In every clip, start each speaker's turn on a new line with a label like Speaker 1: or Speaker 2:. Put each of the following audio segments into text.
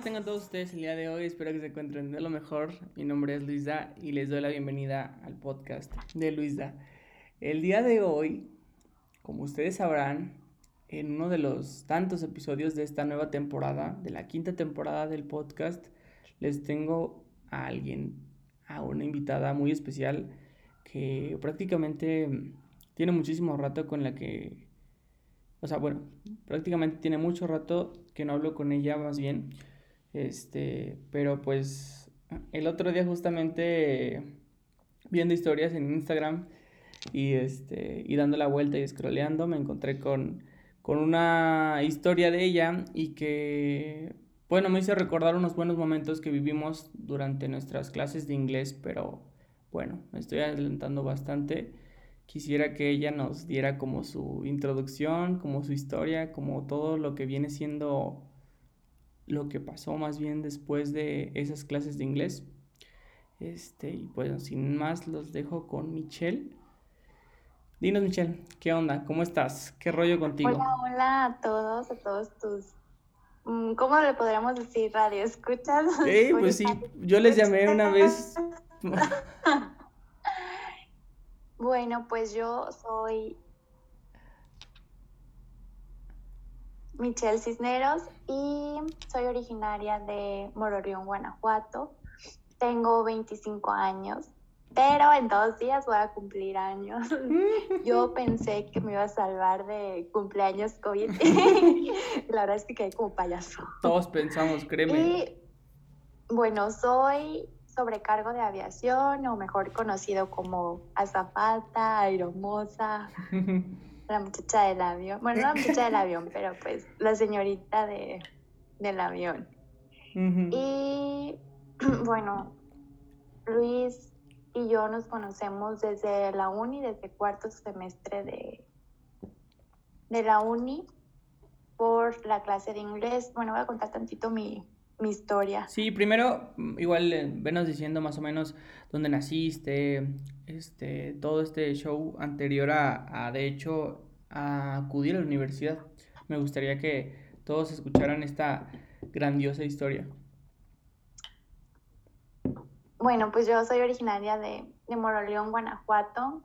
Speaker 1: tengan todos ustedes el día de hoy. Espero que se encuentren de lo mejor. Mi nombre es Luisa y les doy la bienvenida al podcast de Luisa. El día de hoy, como ustedes sabrán, en uno de los tantos episodios de esta nueva temporada, de la quinta temporada del podcast, les tengo a alguien, a una invitada muy especial que prácticamente tiene muchísimo rato con la que, o sea, bueno, prácticamente tiene mucho rato que no hablo con ella más bien. Este, pero pues el otro día justamente viendo historias en Instagram y este y dando la vuelta y scrolleando me encontré con, con una historia de ella y que bueno, me hizo recordar unos buenos momentos que vivimos durante nuestras clases de inglés, pero bueno, me estoy adelantando bastante. Quisiera que ella nos diera como su introducción, como su historia, como todo lo que viene siendo lo que pasó más bien después de esas clases de inglés. Este, y pues sin más los dejo con Michelle. Dinos Michelle, ¿qué onda? ¿Cómo estás? ¿Qué rollo contigo?
Speaker 2: Hola, hola a todos, a todos tus mm, ¿cómo le podríamos decir? Radio escuchas.
Speaker 1: Sí, pues sí, yo les llamé una vez.
Speaker 2: bueno, pues yo soy Michelle Cisneros y soy originaria de Mororión, Guanajuato. Tengo 25 años, pero en dos días voy a cumplir años. Yo pensé que me iba a salvar de cumpleaños COVID. La verdad es que quedé como payaso.
Speaker 1: Todos pensamos, créeme.
Speaker 2: Y bueno, soy sobrecargo de aviación, o mejor conocido como azafata, aeromosa. La muchacha del avión. Bueno, no la muchacha del avión, pero pues la señorita de, del avión. Y bueno, Luis y yo nos conocemos desde la uni, desde cuarto semestre de, de la uni, por la clase de inglés. Bueno, voy a contar tantito mi, mi historia.
Speaker 1: Sí, primero, igual eh, venos diciendo más o menos dónde naciste, este, todo este show anterior a, a, de hecho, a acudir a la universidad. Me gustaría que todos escucharan esta grandiosa historia.
Speaker 2: Bueno, pues yo soy originaria de, de Moroleón, Guanajuato,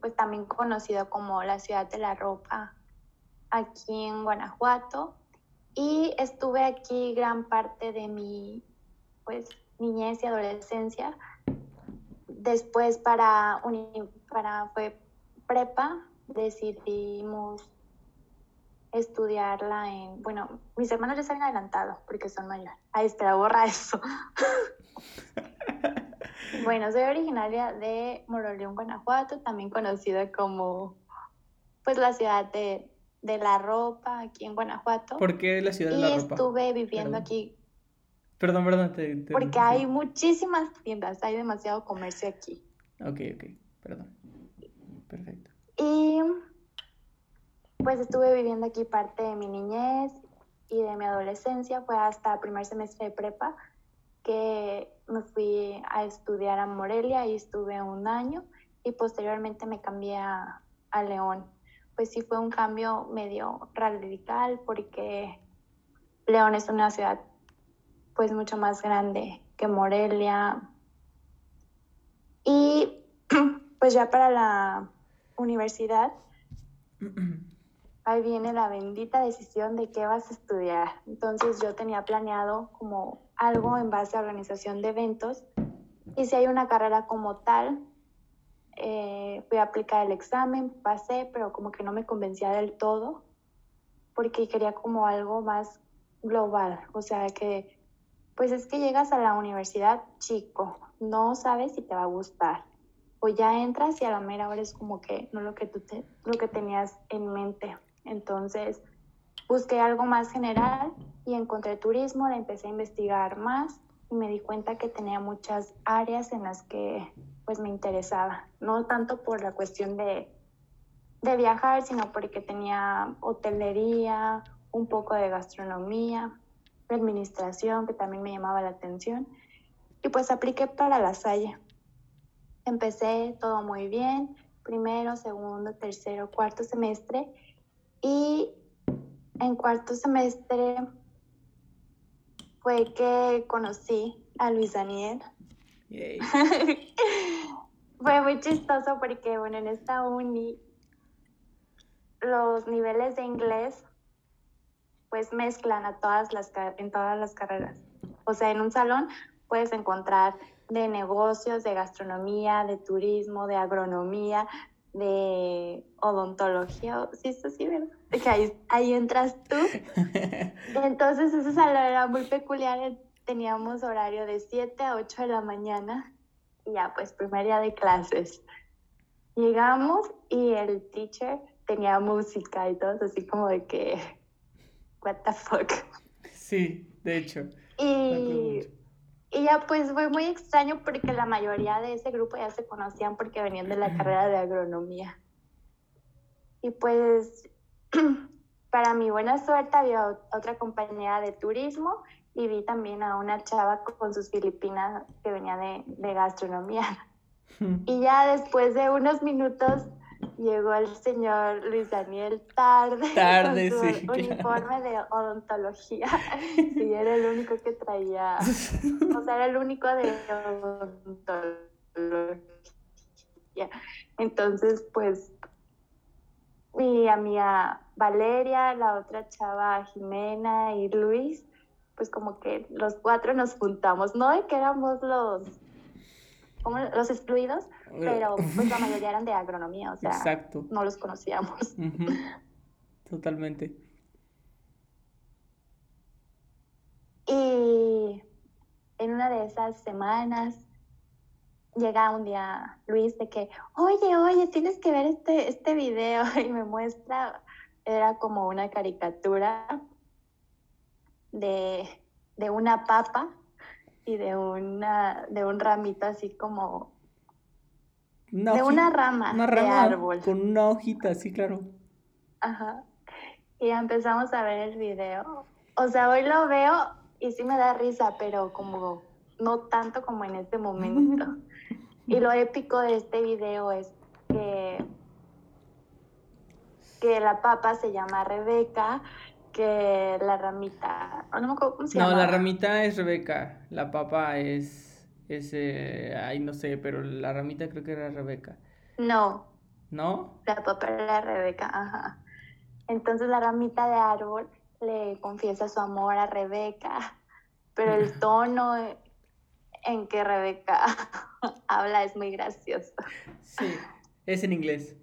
Speaker 2: pues también conocido como la ciudad de la ropa aquí en Guanajuato. Y estuve aquí gran parte de mi pues, niñez y adolescencia. Después para, para fue prepa, decidimos estudiarla en, bueno, mis hermanos ya se habían adelantado porque son mayores. Ay, espera, borra eso. bueno, soy originaria de Moroleón, Guanajuato, también conocida como, pues, la ciudad de, de la ropa aquí en Guanajuato.
Speaker 1: ¿Por qué la ciudad de la ropa?
Speaker 2: Y estuve viviendo aquí.
Speaker 1: Perdón, perdón. Te,
Speaker 2: porque hay muchísimas tiendas, hay demasiado comercio aquí.
Speaker 1: Ok, ok, perdón. Perfecto.
Speaker 2: Y pues estuve viviendo aquí parte de mi niñez y de mi adolescencia, fue hasta el primer semestre de prepa que me fui a estudiar a Morelia y estuve un año y posteriormente me cambié a, a León pues sí fue un cambio medio radical porque León es una ciudad pues mucho más grande que Morelia. Y pues ya para la universidad, ahí viene la bendita decisión de qué vas a estudiar. Entonces yo tenía planeado como algo en base a organización de eventos y si hay una carrera como tal, eh, fui a aplicar el examen, pasé, pero como que no me convencía del todo, porque quería como algo más global, o sea que, pues es que llegas a la universidad chico, no sabes si te va a gustar, o ya entras y a la mera hora es como que no lo que tú te, lo que tenías en mente. Entonces busqué algo más general y encontré turismo, le empecé a investigar más y me di cuenta que tenía muchas áreas en las que pues me interesaba, no tanto por la cuestión de, de viajar, sino porque tenía hotelería, un poco de gastronomía, administración, que también me llamaba la atención, y pues apliqué para la Salle. Empecé todo muy bien, primero, segundo, tercero, cuarto semestre, y en cuarto semestre fue que conocí a Luis Daniel. fue muy chistoso porque, bueno, en esta uni los niveles de inglés pues mezclan a todas las, en todas las carreras. O sea, en un salón puedes encontrar de negocios, de gastronomía, de turismo, de agronomía, de odontología, sí, eso sí, ¿verdad? Que ahí, ahí entras tú. Entonces ese salón era muy peculiar, teníamos horario de 7 a 8 de la mañana y ya pues primer día de clases. Llegamos y el teacher tenía música y todo así como de que, what the fuck.
Speaker 1: Sí, de hecho.
Speaker 2: Y, y ya pues fue muy extraño porque la mayoría de ese grupo ya se conocían porque venían de la carrera de agronomía. Y pues para mi buena suerte había otra compañera de turismo y vi también a una chava con sus filipinas que venía de, de gastronomía. Y ya después de unos minutos llegó el señor Luis Daniel tarde,
Speaker 1: tarde
Speaker 2: con su uniforme de odontología. Y era el único que traía, o sea, era el único de odontología. Entonces, pues, mi amiga Valeria, la otra chava Jimena y Luis, pues como que los cuatro nos juntamos, no de que éramos los como los excluidos, pero pues la mayoría eran de agronomía, o sea, Exacto. no los conocíamos.
Speaker 1: Totalmente.
Speaker 2: Y en una de esas semanas llega un día Luis de que, oye, oye, tienes que ver este, este video y me muestra, era como una caricatura de, de una papa y de una de un ramito así como de una rama, de árbol
Speaker 1: con una hojita, sí, claro.
Speaker 2: Ajá. Y empezamos a ver el video. O sea, hoy lo veo y sí me da risa, pero como no tanto como en este momento. y lo épico de este video es que que la papa se llama Rebeca que la ramita, no me acuerdo cómo se llama.
Speaker 1: No, la ramita es Rebeca, la papa es, es eh, ay, no sé, pero la ramita creo que era Rebeca.
Speaker 2: No.
Speaker 1: ¿No?
Speaker 2: La papa era Rebeca, ajá. Entonces la ramita de árbol le confiesa su amor a Rebeca, pero el tono en que Rebeca habla es muy gracioso.
Speaker 1: Sí, es en inglés.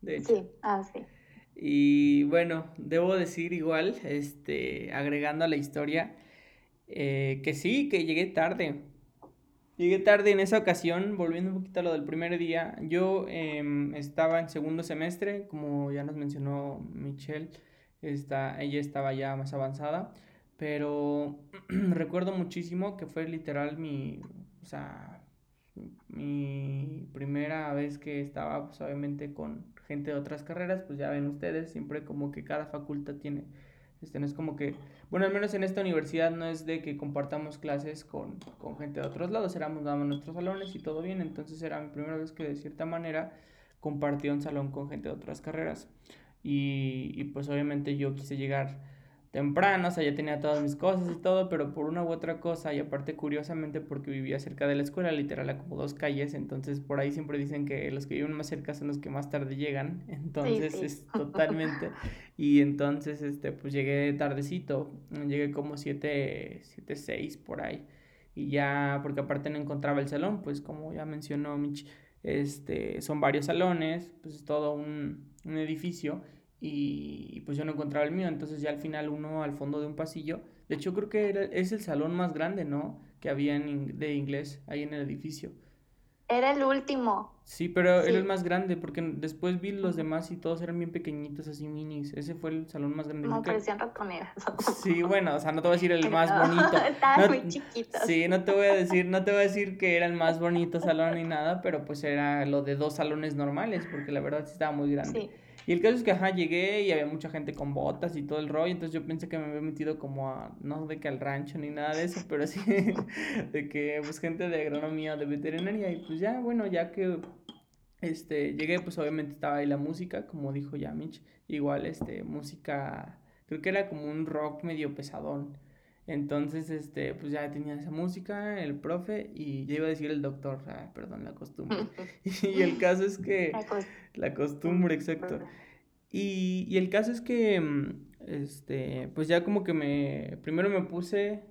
Speaker 1: De hecho.
Speaker 2: Sí, ah, sí.
Speaker 1: Y bueno, debo decir igual, este, agregando a la historia, eh, que sí, que llegué tarde. Llegué tarde en esa ocasión, volviendo un poquito a lo del primer día. Yo em, estaba en segundo semestre, como ya nos mencionó Michelle, está, ella estaba ya más avanzada, pero recuerdo muchísimo que fue literal mi, o sea, mi primera vez que estaba, pues obviamente con gente de otras carreras, pues ya ven ustedes, siempre como que cada facultad tiene, este no es como que, bueno, al menos en esta universidad no es de que compartamos clases con, con gente de otros lados, éramos nada nuestros salones y todo bien, entonces era mi primera vez que de cierta manera compartía un salón con gente de otras carreras. Y, y pues obviamente yo quise llegar temprano, o sea, ya tenía todas mis cosas y todo, pero por una u otra cosa, y aparte curiosamente porque vivía cerca de la escuela, literal a como dos calles, entonces por ahí siempre dicen que los que viven más cerca son los que más tarde llegan, entonces es totalmente, y entonces, este, pues llegué tardecito, llegué como siete, siete, seis por ahí, y ya, porque aparte no encontraba el salón, pues como ya mencionó Mitch, este, son varios salones, pues es todo un, un edificio, y pues yo no encontraba el mío, entonces ya al final uno al fondo de un pasillo, de hecho creo que era, es el salón más grande, ¿no? Que había en, de inglés ahí en el edificio.
Speaker 2: Era el último.
Speaker 1: Sí, pero era el más grande, porque después vi los demás y todos eran bien pequeñitos, así minis. Ese fue el salón más grande.
Speaker 2: No, parecían ratoneras.
Speaker 1: Sí, bueno, o sea, no te voy a decir el más bonito.
Speaker 2: Estaban muy chiquitos.
Speaker 1: Sí, no te voy a decir, no te voy a decir que era el más bonito salón ni nada, pero pues era lo de dos salones normales, porque la verdad sí estaba muy grande. Sí. Y el caso es que, ajá, llegué y había mucha gente con botas y todo el rollo, entonces yo pensé que me había metido como a, no de que al rancho ni nada de eso, pero sí de que, pues, gente de agronomía de veterinaria, y pues ya, bueno, ya que, este, llegué, pues obviamente estaba ahí la música, como dijo ya Mitch, igual, este, música, creo que era como un rock medio pesadón, Entonces, este, pues ya tenía esa música, el profe, y ya iba a decir el doctor, perdón, la costumbre. y el caso es que... La, costumbre, exacto. Y, y, el caso es que, mm, este, pues ya como que me, primero me puse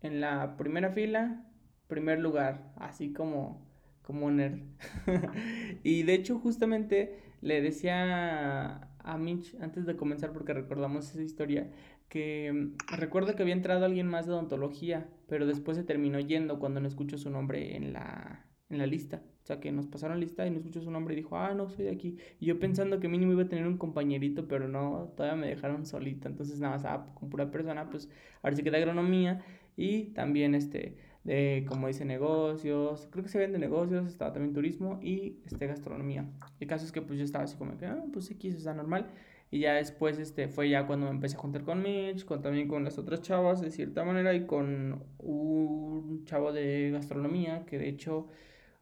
Speaker 1: en la primera fila, primer lugar, así como, como nerd. y de hecho, justamente le decía a Mitch antes de comenzar, porque recordamos esa historia, que mm, recuerdo que había entrado alguien más de odontología, pero después se terminó yendo cuando no escuchó su nombre en la, en la lista. O sea, que nos pasaron lista y no escuchó su nombre y dijo, ah, no, soy de aquí. Y yo pensando que mínimo iba a tener un compañerito, pero no, todavía me dejaron solita. Entonces, nada más, ah, con pura persona, pues ahora sí que de agronomía y también este de, como dice, negocios, creo que se vende negocios, estaba también turismo y este, gastronomía. El caso es que pues yo estaba así como que, ah, pues aquí está normal. Y ya después este, fue ya cuando me empecé a juntar con Mitch, también con las otras chavas de cierta manera y con un chavo de gastronomía que de hecho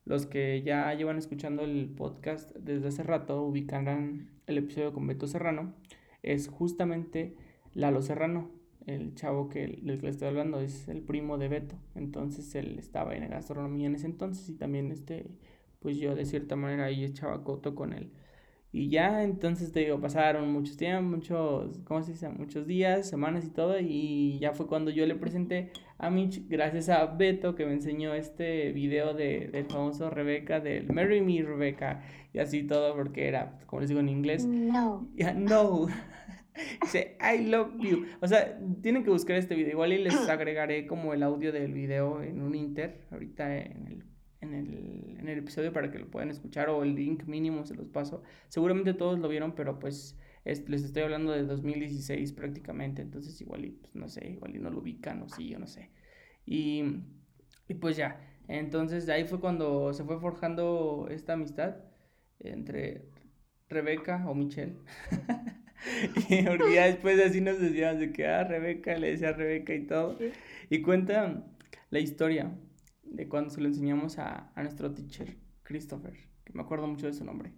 Speaker 1: los que ya llevan escuchando el podcast desde hace rato ubicarán el episodio con Beto Serrano. Es justamente Lalo Serrano, el chavo que, del que le estoy hablando es el primo de Beto. Entonces él estaba en gastronomía en ese entonces y también este, pues yo de cierta manera ahí echaba coto con él. Y ya entonces te digo, pasaron muchos tiempos, muchos, ¿cómo se dice? Muchos días, semanas y todo. Y ya fue cuando yo le presenté a Mitch, gracias a Beto, que me enseñó este video de, del famoso Rebeca, del Marry Me Rebeca, y así todo, porque era, como les digo en inglés,
Speaker 2: no.
Speaker 1: Yeah, no. Dice, I love you. O sea, tienen que buscar este video. Igual y les agregaré como el audio del video en un inter, ahorita en el, en el, en el episodio para que lo puedan escuchar o el link mínimo se los paso. Seguramente todos lo vieron, pero pues les estoy hablando de 2016 prácticamente. Entonces igual y, pues no sé, igual y no lo ubican o sí, yo no sé. Y, y pues ya, entonces de ahí fue cuando se fue forjando esta amistad entre Rebeca o Michelle. y porque ya después así nos decíamos de que, ah, Rebeca, le decía a Rebeca y todo. Y cuenta la historia de cuando se lo enseñamos a, a nuestro teacher, Christopher, que me acuerdo mucho de su nombre.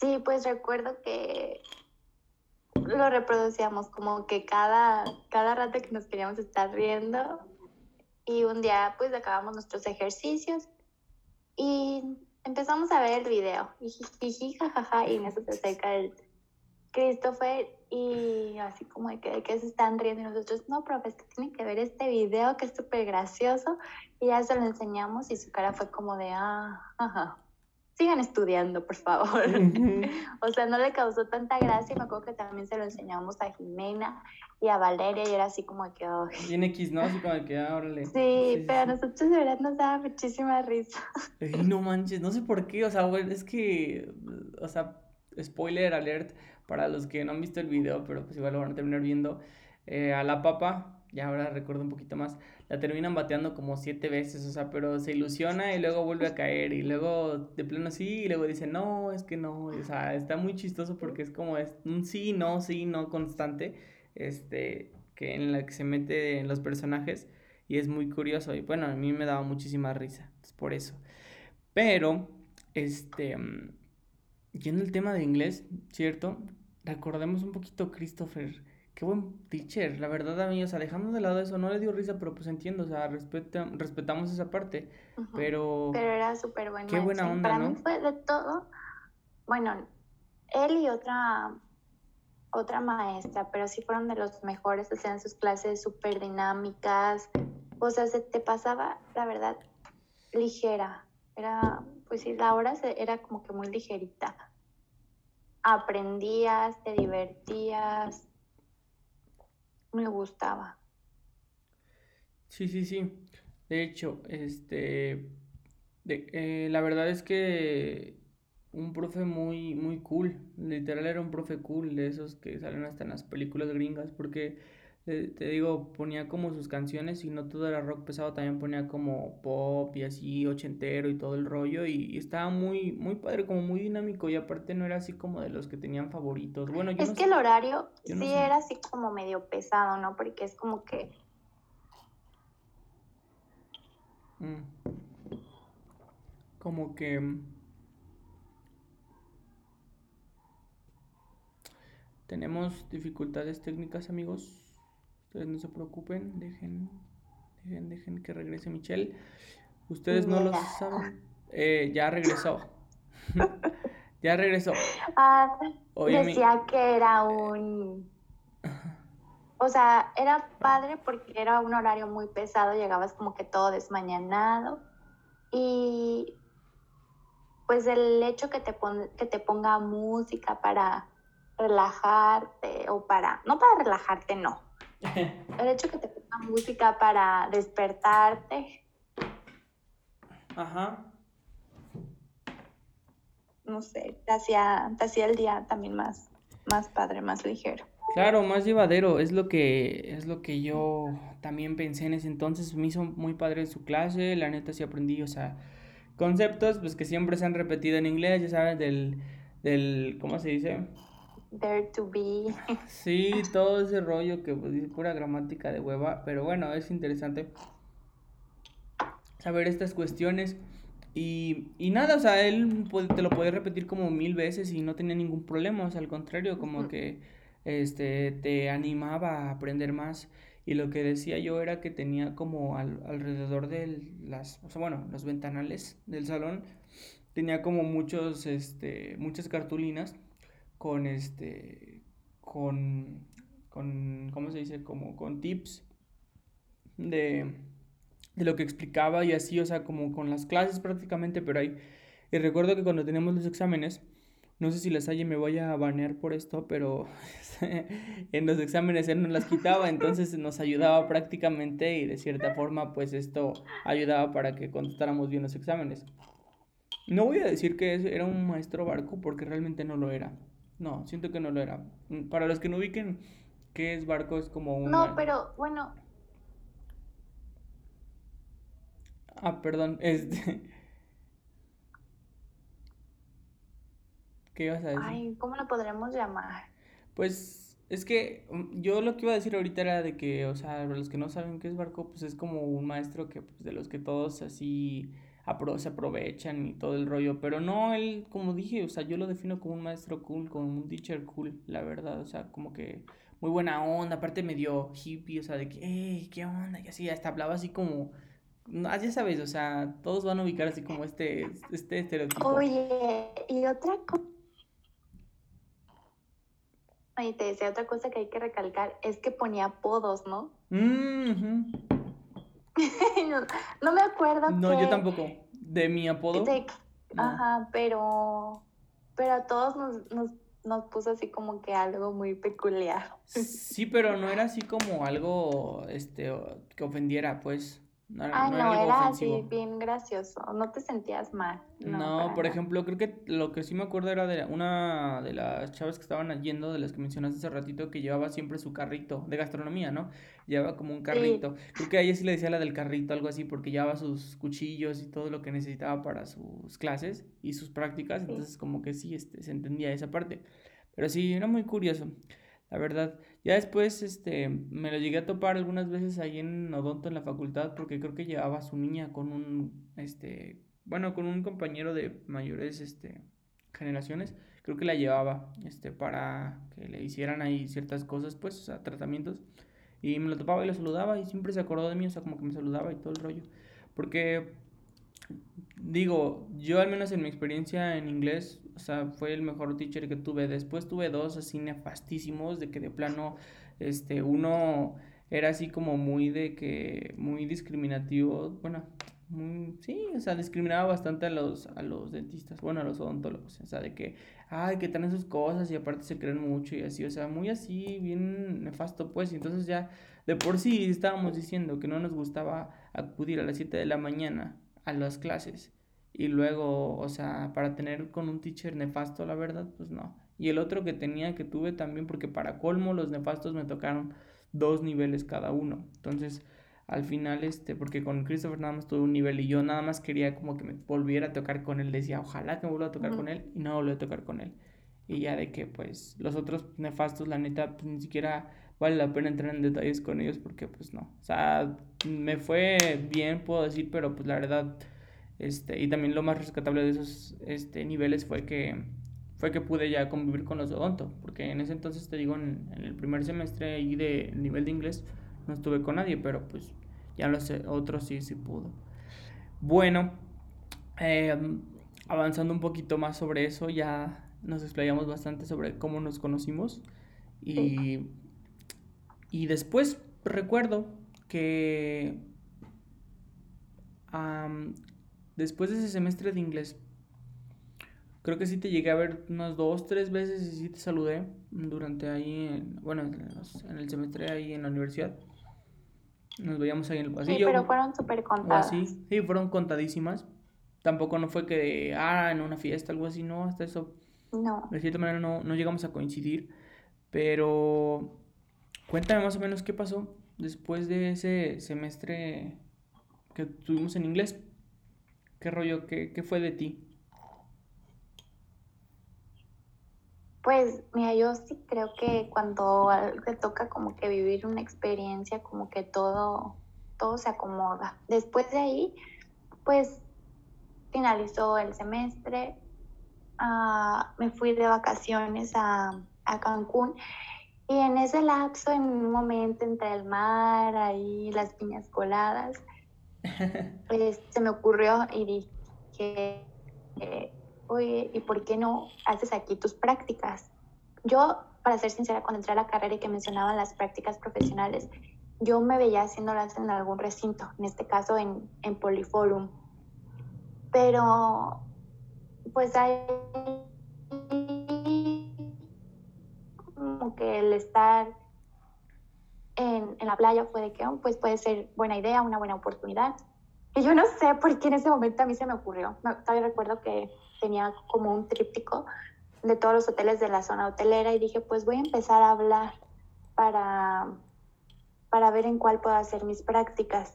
Speaker 2: Sí, pues recuerdo que lo reproducíamos como que cada, cada rato que nos queríamos estar riendo y un día pues acabamos nuestros ejercicios y empezamos a ver el video y jajaja, y en eso se acerca el Christopher y así como de que, de que se están riendo y nosotros, no, profe, es que tienen que ver este video que es súper gracioso y ya se lo enseñamos y su cara fue como de, ah, ajá, sigan estudiando, por favor. o sea, no le causó tanta gracia y me acuerdo que también se lo enseñamos a Jimena y a Valeria y era así como que... Oh.
Speaker 1: Bien X, ¿no? Así como que, ah, órale.
Speaker 2: Sí, pero a nosotros de verdad nos daba muchísima risa.
Speaker 1: no manches, no sé por qué, o sea, bueno, es que, o sea, spoiler alert para los que no han visto el video, pero pues igual lo van a terminar viendo. Eh, a la papa, ya ahora recuerdo un poquito más, la terminan bateando como siete veces, o sea, pero se ilusiona y luego vuelve a caer y luego de plano sí y luego dice no, es que no, o sea, está muy chistoso porque es como es un sí, no, sí, no constante, este, que en la que se mete en los personajes y es muy curioso y bueno, a mí me daba muchísima risa, es por eso. Pero, este, yendo al tema de inglés, ¿cierto? Recordemos un poquito Christopher qué buen teacher, la verdad a mí, o sea, dejando de lado eso, no le dio risa, pero pues entiendo, o sea, respeta, respetamos esa parte, pero...
Speaker 2: Pero era súper bueno.
Speaker 1: Qué buena onda,
Speaker 2: Para mí fue de todo, bueno, él y otra, otra maestra, pero sí fueron de los mejores, hacían sus clases súper dinámicas, o sea, se te pasaba, la verdad, ligera, era, pues sí, la hora era como que muy ligerita. Aprendías, te divertías, me gustaba.
Speaker 1: Sí, sí, sí. De hecho, este, eh, la verdad es que un profe muy, muy cool, literal era un profe cool, de esos que salen hasta en las películas gringas, porque te, digo, ponía como sus canciones y no todo era rock pesado, también ponía como pop y así, ochentero y todo el rollo y, estaba muy, muy padre, como muy dinámico y aparte no era así como de los que tenían favoritos. Bueno,
Speaker 2: es que el horario sí era así como medio pesado, ¿no? Porque es como que...
Speaker 1: Mm. Como que... tenemos dificultades técnicas, amigos. Ustedes no se preocupen, dejen, dejen, dejen que regrese Michelle. Ustedes no lo saben. Eh, ya regresó. ya regresó.
Speaker 2: Ah, decía que era un... O sea, era padre porque era un horario muy pesado, llegabas como que todo desmañanado. Y pues el hecho que te, que te ponga música para relajarte o para, no para relajarte, no. El hecho que te ponga música para despertarte. Ajá. No sé, te hacía, te hacía el día también más, más padre, más ligero.
Speaker 1: Claro, más llevadero, es lo que es lo que yo también pensé en ese entonces, me hizo muy padre su clase, la neta sí aprendí, o sea, conceptos pues que siempre se han repetido en inglés, ya sabes, del del ¿cómo se dice?
Speaker 2: There to be.
Speaker 1: Sí, todo ese rollo que pues, es pura gramática de hueva, pero bueno, es interesante saber estas cuestiones. Y, y nada, o sea, él te lo puede repetir como mil veces y no tenía ningún problema, o sea, al contrario, como que este, te animaba a aprender más. Y lo que decía yo era que tenía como alrededor de las, o sea, bueno, los ventanales del salón, tenía como muchos, este, muchas cartulinas con este, con, con, ¿cómo se dice? Como con tips de, de lo que explicaba y así, o sea, como con las clases prácticamente, pero ahí, y recuerdo que cuando teníamos los exámenes, no sé si las hay me voy a banear por esto, pero en los exámenes él nos las quitaba, entonces nos ayudaba prácticamente y de cierta forma pues esto ayudaba para que contestáramos bien los exámenes. No voy a decir que era un maestro barco porque realmente no lo era. No, siento que no lo era. Mm, para los que no ubiquen qué es barco, es como un...
Speaker 2: No, pero bueno.
Speaker 1: Ah, perdón, este... ¿Qué ibas a decir?
Speaker 2: Ay, ¿cómo lo podremos llamar?
Speaker 1: Pues es que mm, yo lo que iba a decir ahorita era de que, o sea, los que no saben qué es barco, pues es como un maestro que, pues, de los que todos así se aprovechan y todo el rollo, pero no, él, como dije, o sea, yo lo defino como un maestro cool, como un teacher cool, la verdad, o sea, como que muy buena onda, aparte medio hippie, o sea, de que, hey, qué onda, y así, hasta hablaba así como, ya sabes, o sea, todos van a ubicar así como este, este estereotipo.
Speaker 2: Oye, y otra cosa. Oye, te decía otra cosa que hay que recalcar, es que ponía apodos, ¿no? Mm, no, me acuerdo.
Speaker 1: No, yo tampoco. De mi apodo.
Speaker 2: Ajá, pero, pero a todos nos, nos, nos puso así como que algo muy peculiar.
Speaker 1: Sí, pero no era así como algo este, que ofendiera, pues.
Speaker 2: No, ah, no, era, así bien gracioso, no te sentías mal.
Speaker 1: No, por ejemplo, creo que lo que sí me acuerdo era de una de las chavas que estaban yendo, de las que mencionaste hace ratito, que llevaba siempre su carrito de gastronomía, ¿no? Llevaba como un carrito. Creo que a ella sí le decía la del carrito, algo así, porque llevaba sus cuchillos y todo lo que necesitaba para sus clases y sus prácticas, entonces como que sí, este, se entendía esa parte. Pero sí, era muy curioso la verdad. Ya después, este, me lo llegué a topar algunas veces ahí en Odonto en la facultad porque creo que llevaba a su niña con un, este, bueno, con un compañero de mayores, este, generaciones. Creo que la llevaba, este, para que le hicieran ahí ciertas cosas, pues, tratamientos. Y me lo topaba y lo saludaba y siempre se acordó de mí, o sea, como que me saludaba y todo el rollo. Porque digo, yo al menos en mi experiencia en inglés, o sea, fue el mejor teacher que tuve. Después tuve dos así nefastísimos, de que de plano, este, uno era así como muy de que, muy discriminativo, bueno, muy, sí, o sea, discriminaba bastante a los, a los dentistas, bueno, a los odontólogos, o sea, de que, ay, que traen sus cosas y aparte se creen mucho y así, o sea, muy así, bien nefasto, pues, y entonces ya de por sí estábamos diciendo que no nos gustaba acudir a las 7 de la mañana a las clases. Y luego, o sea, para tener con un teacher nefasto, la verdad, pues no. Y el otro que tenía, que tuve también, porque para colmo los nefastos me tocaron dos niveles cada uno. Entonces, al final, este, porque con Christopher nada más tuve un nivel y yo nada más quería como que me volviera a tocar con él. Decía, ojalá que me vuelva a tocar con él y no volví a tocar con él. Y ya de que, pues, los otros nefastos, la neta, pues ni siquiera vale la pena entrar en detalles con ellos porque pues no. O sea, me fue bien, puedo decir, pero pues la verdad, este, y también lo más rescatable de esos este, niveles fue que fue que pude ya convivir con los odonto, porque en ese entonces te digo, en, el primer semestre ahí de nivel de inglés no estuve con nadie, pero pues ya los otros sí, sí pudo. Bueno, em, avanzando un poquito más sobre eso, ya nos explayamos bastante sobre cómo nos conocimos y, y después recuerdo que después de ese semestre de inglés Creo que sí te llegué a ver unas dos, tres veces y sí te saludé durante ahí, en, bueno, en, el semestre ahí en la universidad. Nos veíamos ahí en el pasillo.
Speaker 2: Sí, pero fueron súper contadas.
Speaker 1: Sí, sí, fueron contadísimas. Tampoco no fue que, ah, en una fiesta, algo así, no, hasta eso.
Speaker 2: No.
Speaker 1: De cierta manera no, no llegamos a coincidir. Pero cuéntame más o menos qué pasó después de ese semestre que tuvimos en inglés. ¿Qué rollo? ¿Qué, qué fue de ti?
Speaker 2: Pues mira, yo sí creo que cuando te toca como que vivir una experiencia, como que todo, todo se acomoda. Después de ahí, pues finalizó el semestre, ah, me fui de vacaciones a, a, Cancún y en ese lapso, en un momento entre el mar, ahí las piñas coladas, pues se me ocurrió y dije, eh, oye, ¿y por qué no haces aquí tus prácticas? Yo, para ser sincera, cuando entré a la carrera y que mencionaban las prácticas profesionales, yo me veía haciéndolas en algún recinto, en este caso en, en Poliforum. Pero, pues hay como que el estar en, en, la playa fue de que, oh, pues puede ser buena idea, una buena oportunidad. Y yo no sé por qué en ese momento a mí se me ocurrió. Todavía recuerdo que tenía como un tríptico de todos los hoteles de la zona hotelera y dije, pues voy a empezar a hablar para, para ver en cuál puedo hacer mis prácticas.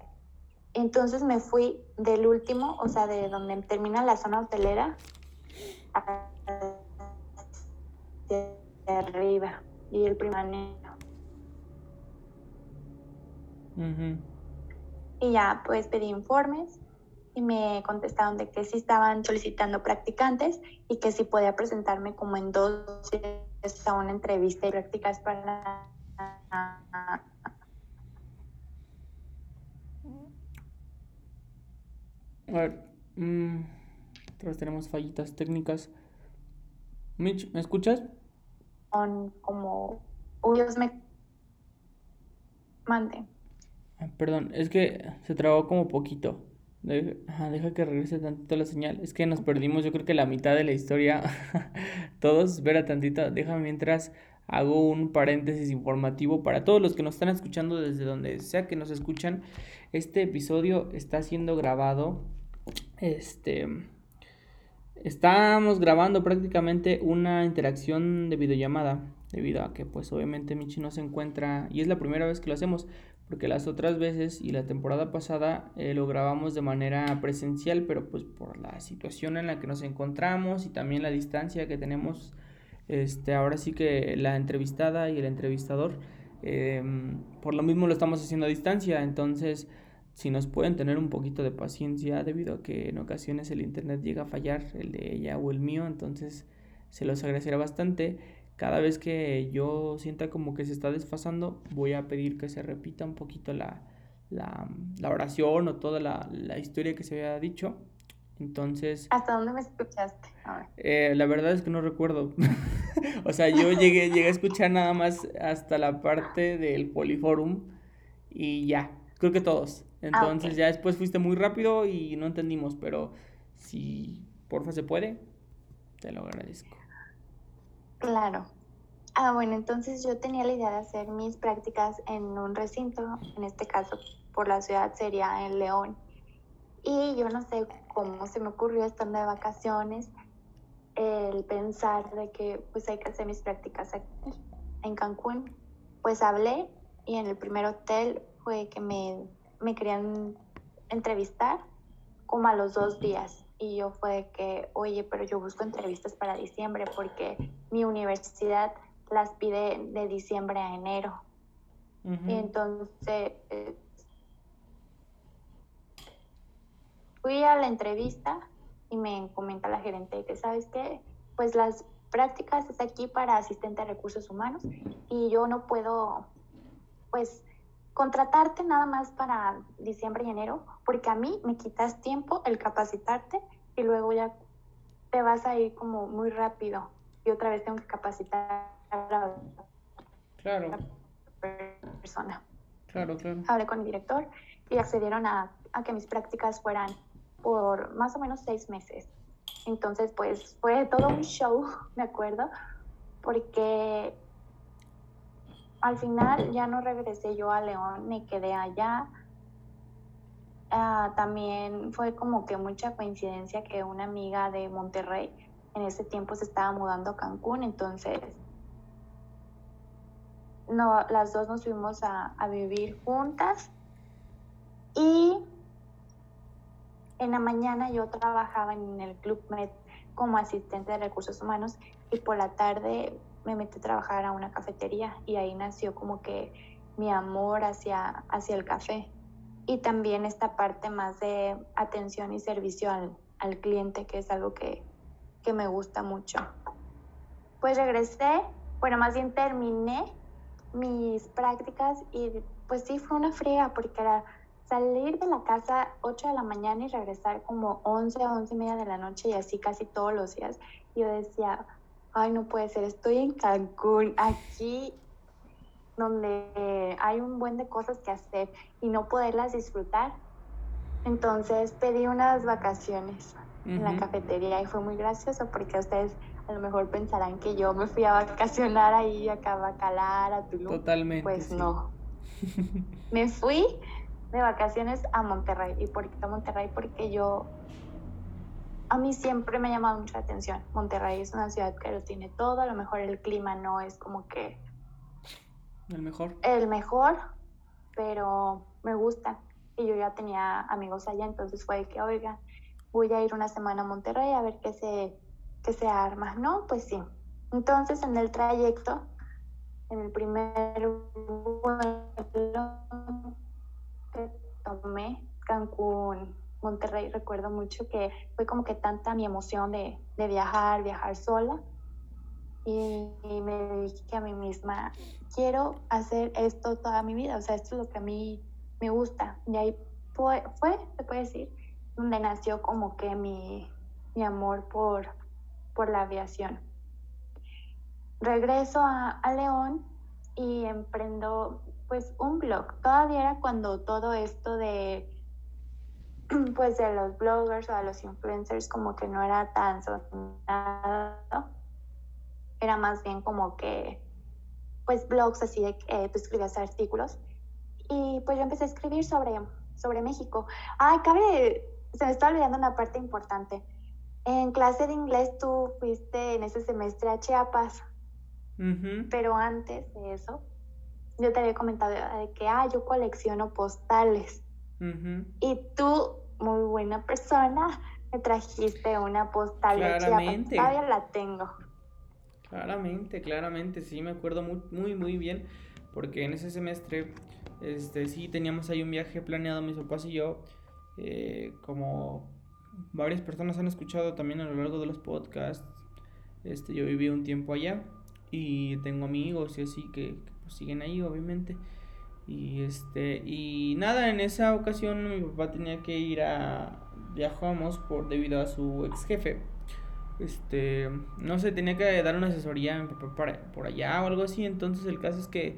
Speaker 2: Entonces me fui del último, o sea, de donde termina la zona hotelera, de arriba, y el primer Y ya, pues pedí informes y me contestaron de que sí estaban solicitando practicantes y que sí podía presentarme como en dos días a una entrevista y prácticas para...
Speaker 1: A ver, mmm, tenemos fallitas técnicas. Mitch, ¿me escuchas?
Speaker 2: Son como... Dios me mande.
Speaker 1: Ah, perdón, es que se trabó como poquito. Deja, deja que regrese tantito la señal. Es que nos perdimos, yo creo que la mitad de la historia. todos, espera tantito. Déjame mientras hago un paréntesis informativo para todos los que nos están escuchando desde donde sea que nos escuchan. Este episodio está siendo grabado. Este. Estamos grabando prácticamente una interacción de videollamada. Debido a que, pues, obviamente Michi no se encuentra. Y es la primera vez que lo hacemos porque las otras veces y la temporada pasada eh, lo grabamos de manera presencial, pero pues por la situación en la que nos encontramos y también la distancia que tenemos, este, ahora sí que la entrevistada y el entrevistador, em, por lo mismo lo estamos haciendo a distancia, entonces si nos pueden tener un poquito de paciencia debido a que en ocasiones el internet llega a fallar, el de ella o el mío, entonces se los agradecerá bastante. Cada vez que yo sienta como que se está desfasando, voy a pedir que se repita un poquito la, la, la oración o toda la, la, historia que se había dicho. Entonces...
Speaker 2: ¿Hasta dónde me escuchaste?
Speaker 1: Eh, la verdad es que no recuerdo. o sea, yo llegué, llegué a escuchar nada más hasta la parte del Poliforum y ya, creo que todos. Ah, Entonces ya después fuiste muy rápido y no entendimos, pero si porfa se puede, te lo agradezco.
Speaker 2: Claro. Ah, bueno, entonces yo tenía la idea de hacer mis prácticas en un recinto, en este caso por la ciudad sería en León. Y yo no sé cómo se me ocurrió estando de vacaciones el pensar de que pues hay que hacer mis prácticas aquí, en Cancún. Pues hablé y en el primer hotel fue que me, me querían entrevistar como a los dos días y yo fue que, oye, pero yo busco entrevistas para diciembre porque mi universidad las pide de diciembre a enero. Y entonces fui a la entrevista y me comenta la gerente que, ¿sabes qué? Pues las prácticas es aquí para asistente de recursos humanos y yo no puedo, pues, contratarte nada más para diciembre y enero, porque a mí me quitas tiempo el capacitarte y luego ya te vas a ir como muy rápido y otra vez tengo que capacitar a la
Speaker 1: claro.
Speaker 2: persona.
Speaker 1: Claro, claro.
Speaker 2: Hablé con el director y accedieron a, a que mis prácticas fueran por más o menos seis meses. Entonces, pues fue todo un show, me acuerdo, porque al final ya no regresé yo a León, me quedé allá. Ah, también fue como que mucha coincidencia que una amiga de Monterrey en ese tiempo se estaba mudando a Cancún, entonces no, las dos nos fuimos a, a vivir juntas y en la mañana yo trabajaba en el Club Med como asistente de recursos humanos y por la tarde me metí a trabajar a una cafetería y ahí nació como que mi amor hacia, hacia el café y también esta parte más de atención y servicio al, al cliente, que es algo que, que me gusta mucho. Pues regresé, bueno, más bien terminé mis prácticas y pues sí fue una fría porque era salir de la casa 8 de la mañana y regresar como 11 a 11 y media de la noche y así casi todos los días. Yo decía, ay, no puede ser, estoy en Cancún, aquí donde hay un buen de cosas que hacer y no poderlas disfrutar. Entonces pedí unas vacaciones en la cafetería y fue muy gracioso porque ustedes a lo mejor pensarán que yo me fui a vacacionar ahí a Cabacalar, a Tulum.
Speaker 1: Totalmente.
Speaker 2: Pues no. me fui de vacaciones a Monterrey. ¿Y por qué a Monterrey? Porque yo, a mí siempre me ha llamado mucha atención. Monterrey es una ciudad que lo tiene todo, a lo mejor el clima no es como que...
Speaker 1: El mejor.
Speaker 2: El mejor, pero me gusta. Y yo ya tenía amigos allá, entonces fue que, oiga, voy a ir una semana a Monterrey a ver qué se, qué se arma. No, pues sí. Entonces en el trayecto, en el primer vuelo, tomé Cancún, Monterrey, recuerdo mucho que fue como que tanta mi emoción de, de viajar, viajar sola. Y, me dije a mí misma, quiero hacer esto toda mi vida, o sea, esto es lo que a mí me gusta. Y ahí fue, fue se puede decir, donde nació como que mi, mi amor por, por la aviación. Regreso a, a León y emprendo pues un blog. Todavía era cuando todo esto de pues de los bloggers o de los influencers como que no era tan sonado. Era más bien como que pues blogs así de que tú escribías artículos. Y pues yo empecé a escribir sobre, sobre México. Ay, cabe, se me está olvidando una parte importante. En clase de inglés tú fuiste en ese semestre a Chiapas, pero antes de eso yo te había comentado de que, ah, yo colecciono postales. Y tú, muy buena persona, me trajiste una postal claramente. de Chiapas. Todavía la tengo.
Speaker 1: Claramente, claramente, sí, me acuerdo muy, muy, muy bien, porque en ese semestre, este, sí, teníamos ahí un viaje planeado, mis papás y yo, eh, como varias personas han escuchado también a lo largo de los podcasts, este, yo viví un tiempo allá y tengo amigos y así que, pues, siguen ahí, obviamente. Y este, y nada, en esa ocasión mi papá tenía que ir a. Viajamos por debido a su ex jefe. Este, no sé, tenía que dar una asesoría a mi papá para, por allá o algo así. Entonces el caso es que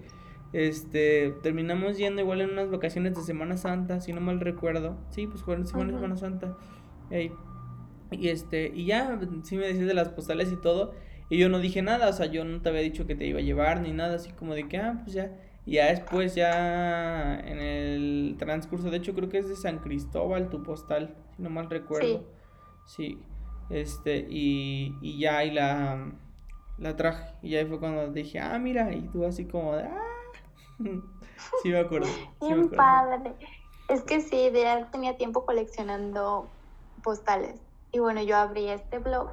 Speaker 1: este, terminamos yendo igual en unas vacaciones de Semana Santa, si no mal recuerdo. Sí, pues fueron Semana, Semana Santa. y este, y ya, sí me decís de las postales y todo. Y yo no dije nada, o sea, yo no te había dicho que te iba a llevar ni nada, así como de que, ah, pues ya. Y ya después, ya en el transcurso, de hecho creo que es de San Cristóbal tu postal, si no mal recuerdo. Sí. Este, y, y ya, y la, la traje. Y ahí fue cuando dije, ah, mira, y tú así como de, ah. sí me acuerdo.
Speaker 2: Bien padre. Es que sí, ya tenía tiempo coleccionando postales. Y bueno, yo abrí este blog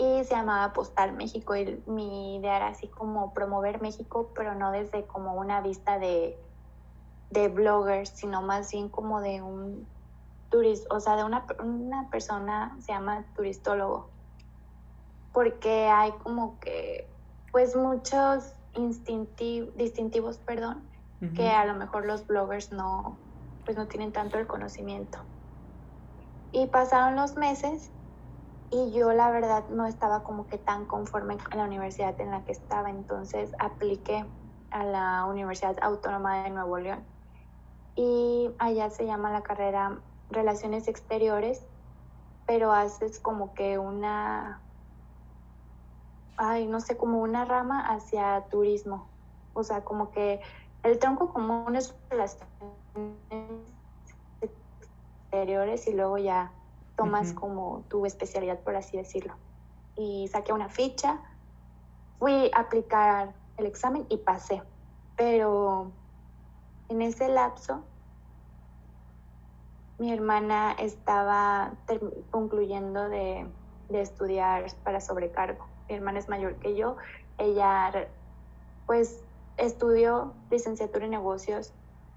Speaker 2: y se llamaba Postal México y mi idea era así como promover México, pero no desde como una vista de, de bloggers, sino más bien como de un turista, o sea, de una, una persona, se llama turistólogo. porque hay como que, pues muchos distintivos, perdón, que a lo mejor los bloggers no, pues no tienen tanto el conocimiento. Y pasaron los meses y yo la verdad no estaba como que tan conforme con la universidad en la que estaba, entonces apliqué a la Universidad Autónoma de Nuevo León. Y allá se llama la carrera Relaciones Exteriores, pero haces como que una, ay, no sé, como una rama hacia turismo, o sea, como que el tronco común es relaciones exteriores y luego ya tomas como tu especialidad, por así decirlo. Y saqué una ficha, fui a aplicar el examen y pasé. Pero en ese lapso, mi hermana estaba concluyendo de, de estudiar para sobrecargo. Mi hermana es mayor que yo. Ella, pues, estudió licenciatura en negocios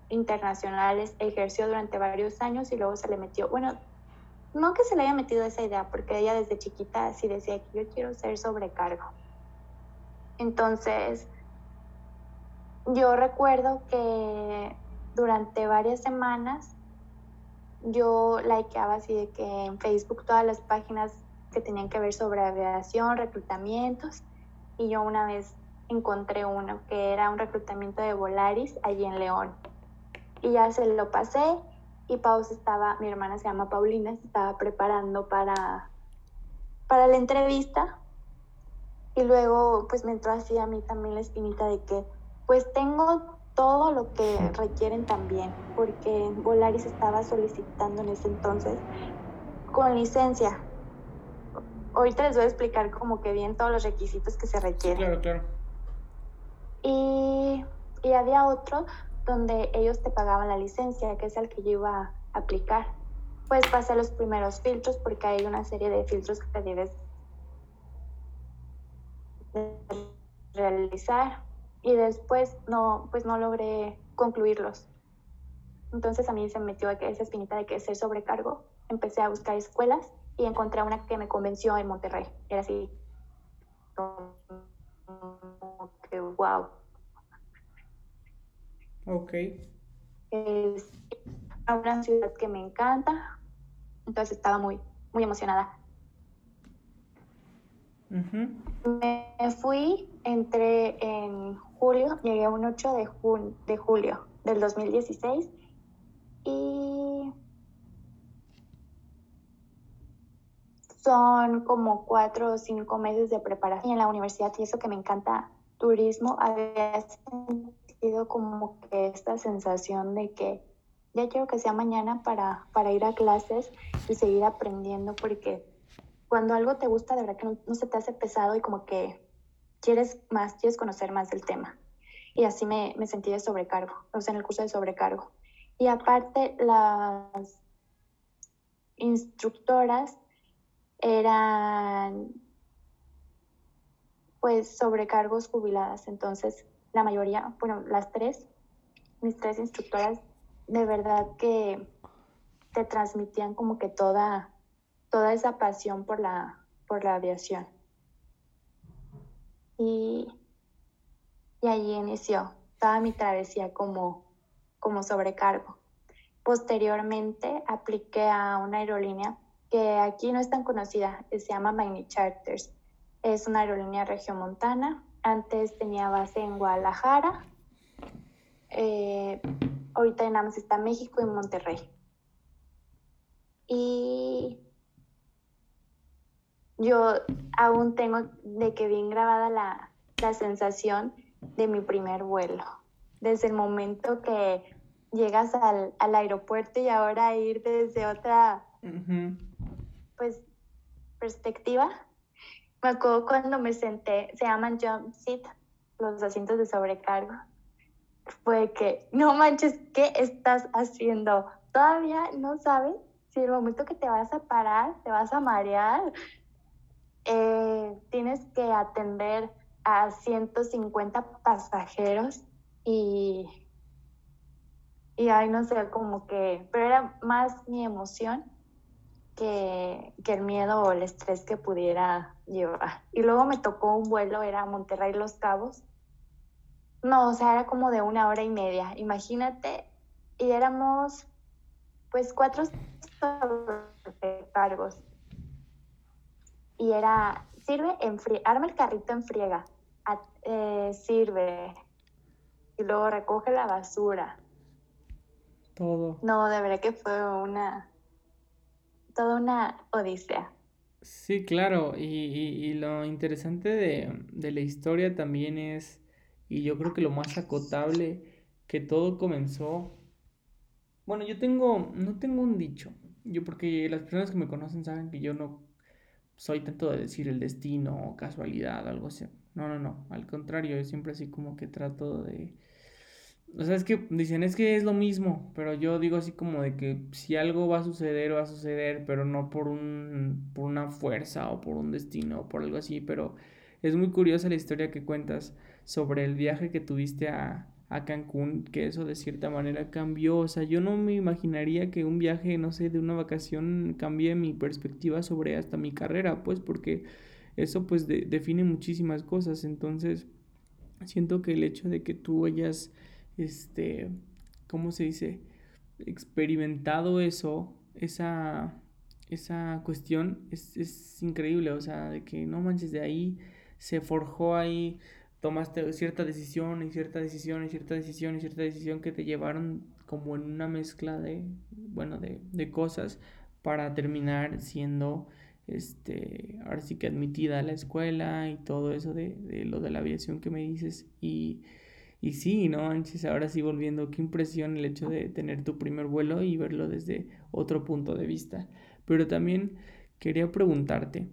Speaker 2: internacionales, ejerció durante varios años y luego se le metió, bueno, no que se le haya metido esa idea, porque ella desde chiquita sí decía que yo quiero ser sobrecargo. Entonces, yo recuerdo que durante varias semanas yo likeaba así de que en Facebook todas las páginas que tenían que ver sobre aviación, reclutamientos, y yo una vez encontré uno que era un reclutamiento de Volaris allí en León. Y ya se lo pasé y Pau estaba, mi hermana se llama Paulina, se estaba preparando para, para la entrevista y luego pues me entró así a mí también la espinita de que pues tengo todo lo que requieren también, porque Volaris estaba solicitando en ese entonces con licencia. Ahorita les voy a explicar como que bien todos los requisitos que se requieren.
Speaker 1: claro, claro.
Speaker 2: Y, y había otro donde ellos te pagaban la licencia, que es el que yo iba a aplicar. Pues pasé los primeros filtros porque hay una serie de filtros que te debes realizar y después no, pues no logré concluirlos. Entonces a mí se me metió esa espinita de que ser sobrecargo. Empecé a buscar escuelas y encontré una que me convenció en Monterrey. Era así, que wow,
Speaker 1: Ok.
Speaker 2: Es una ciudad que me encanta, entonces estaba muy, muy emocionada. Me fui, entré en julio, llegué un 8 de, de julio del 2016 y son como cuatro o cinco meses de preparación en la universidad y eso que me encanta turismo había como que esta sensación de que ya quiero que sea mañana para, para ir a clases y seguir aprendiendo, porque cuando algo te gusta, de verdad que no, se te hace pesado y como que quieres más, quieres conocer más del tema. Y así me, me sentí de sobrecargo, o sea, en el curso de sobrecargo. Y aparte, las instructoras eran pues sobrecargos jubiladas, entonces la mayoría, bueno, las tres, mis tres instructoras, de verdad que te transmitían como que toda, toda esa pasión por la, por la aviación. Y, y allí inició toda mi travesía como, como sobrecargo. Posteriormente apliqué a una aerolínea que aquí no es tan conocida, que se llama Magni Charters. Es una aerolínea regiomontana antes tenía base en Guadalajara. Eh, ahorita nada más está México y Monterrey. Y yo aún tengo de que bien grabada la, sensación de mi primer vuelo. Desde el momento que llegas al, aeropuerto y ahora ir desde otra pues perspectiva me acuerdo cuando me senté, se llaman jump seat, los asientos de sobrecargo. Fue que, no manches, ¿qué estás haciendo? Todavía no sabes si el momento que te vas a parar, te vas a marear. Eh, tienes que atender a 150 pasajeros y, y ay, no sé, como que, pero era más mi emoción que, que, el miedo o el estrés que pudiera llevar. Y luego me tocó un vuelo, era Monterrey Los Cabos. No, o sea, era como de una hora y media, imagínate. Y éramos pues cuatro cargos. Y era, sirve, en arma el carrito en friega, eh, sirve, y luego recoge la basura.
Speaker 1: Todo.
Speaker 2: No, de verdad que fue una, toda una odisea.
Speaker 1: Sí, claro, y, y, lo interesante de, de, la historia también es, y yo creo que lo más acotable, que todo comenzó, bueno, yo tengo, no tengo un dicho, yo porque las personas que me conocen saben que yo no soy tanto de decir el destino o casualidad o algo así. No, no, no. Al contrario, yo siempre así como que trato de... O sea, es que dicen, es que es lo mismo, pero yo digo así como de que si algo va a suceder, va a suceder, pero no por, un, por una fuerza o por un destino o por algo así, pero es muy curiosa la historia que cuentas sobre el viaje que tuviste a, a Cancún, que eso de cierta manera cambió. O sea, yo no me imaginaría que un viaje, no sé, de una vacación cambie mi perspectiva sobre hasta mi carrera, pues porque eso pues define muchísimas cosas. Entonces, siento que el hecho de que tú hayas, este, ¿cómo se dice? experimentado eso, esa, esa cuestión es, es increíble, o sea, de que no manches de ahí, se forjó ahí tomaste cierta decisión y cierta decisión y cierta decisión y cierta decisión que te llevaron como en una mezcla de, bueno, de, de cosas para terminar siendo, este, ahora sí que admitida a la escuela y todo eso de, de lo de la aviación que me dices y, y sí, ¿no? Antes, ahora sí volviendo, qué impresión el hecho de tener tu primer vuelo y verlo desde otro punto de vista. Pero también quería preguntarte,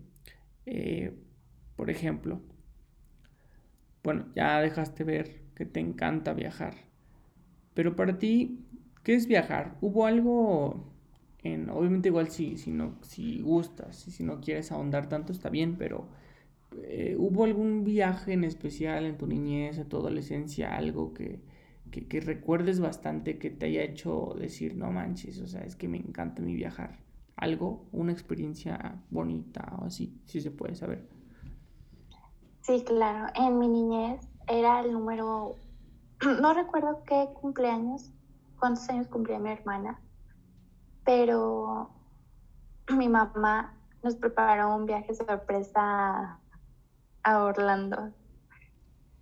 Speaker 1: eh, por ejemplo, bueno, ya dejaste ver que te encanta viajar. Pero para ti, ¿qué es viajar? ¿Hubo algo en, obviamente igual si, no, si gustas y si no quieres ahondar tanto está bien, pero eh, ¿hubo algún viaje en especial en tu niñez, en tu adolescencia, algo que, que, que, recuerdes bastante que te haya hecho decir, no manches, o sea, es que me encanta mi viajar? ¿Algo? ¿Una experiencia bonita o así? Si se puede saber.
Speaker 2: Sí, claro. En mi niñez era el número, no recuerdo qué cumpleaños, cuántos años cumplía mi hermana, pero mi mamá nos preparó un viaje sorpresa a Orlando.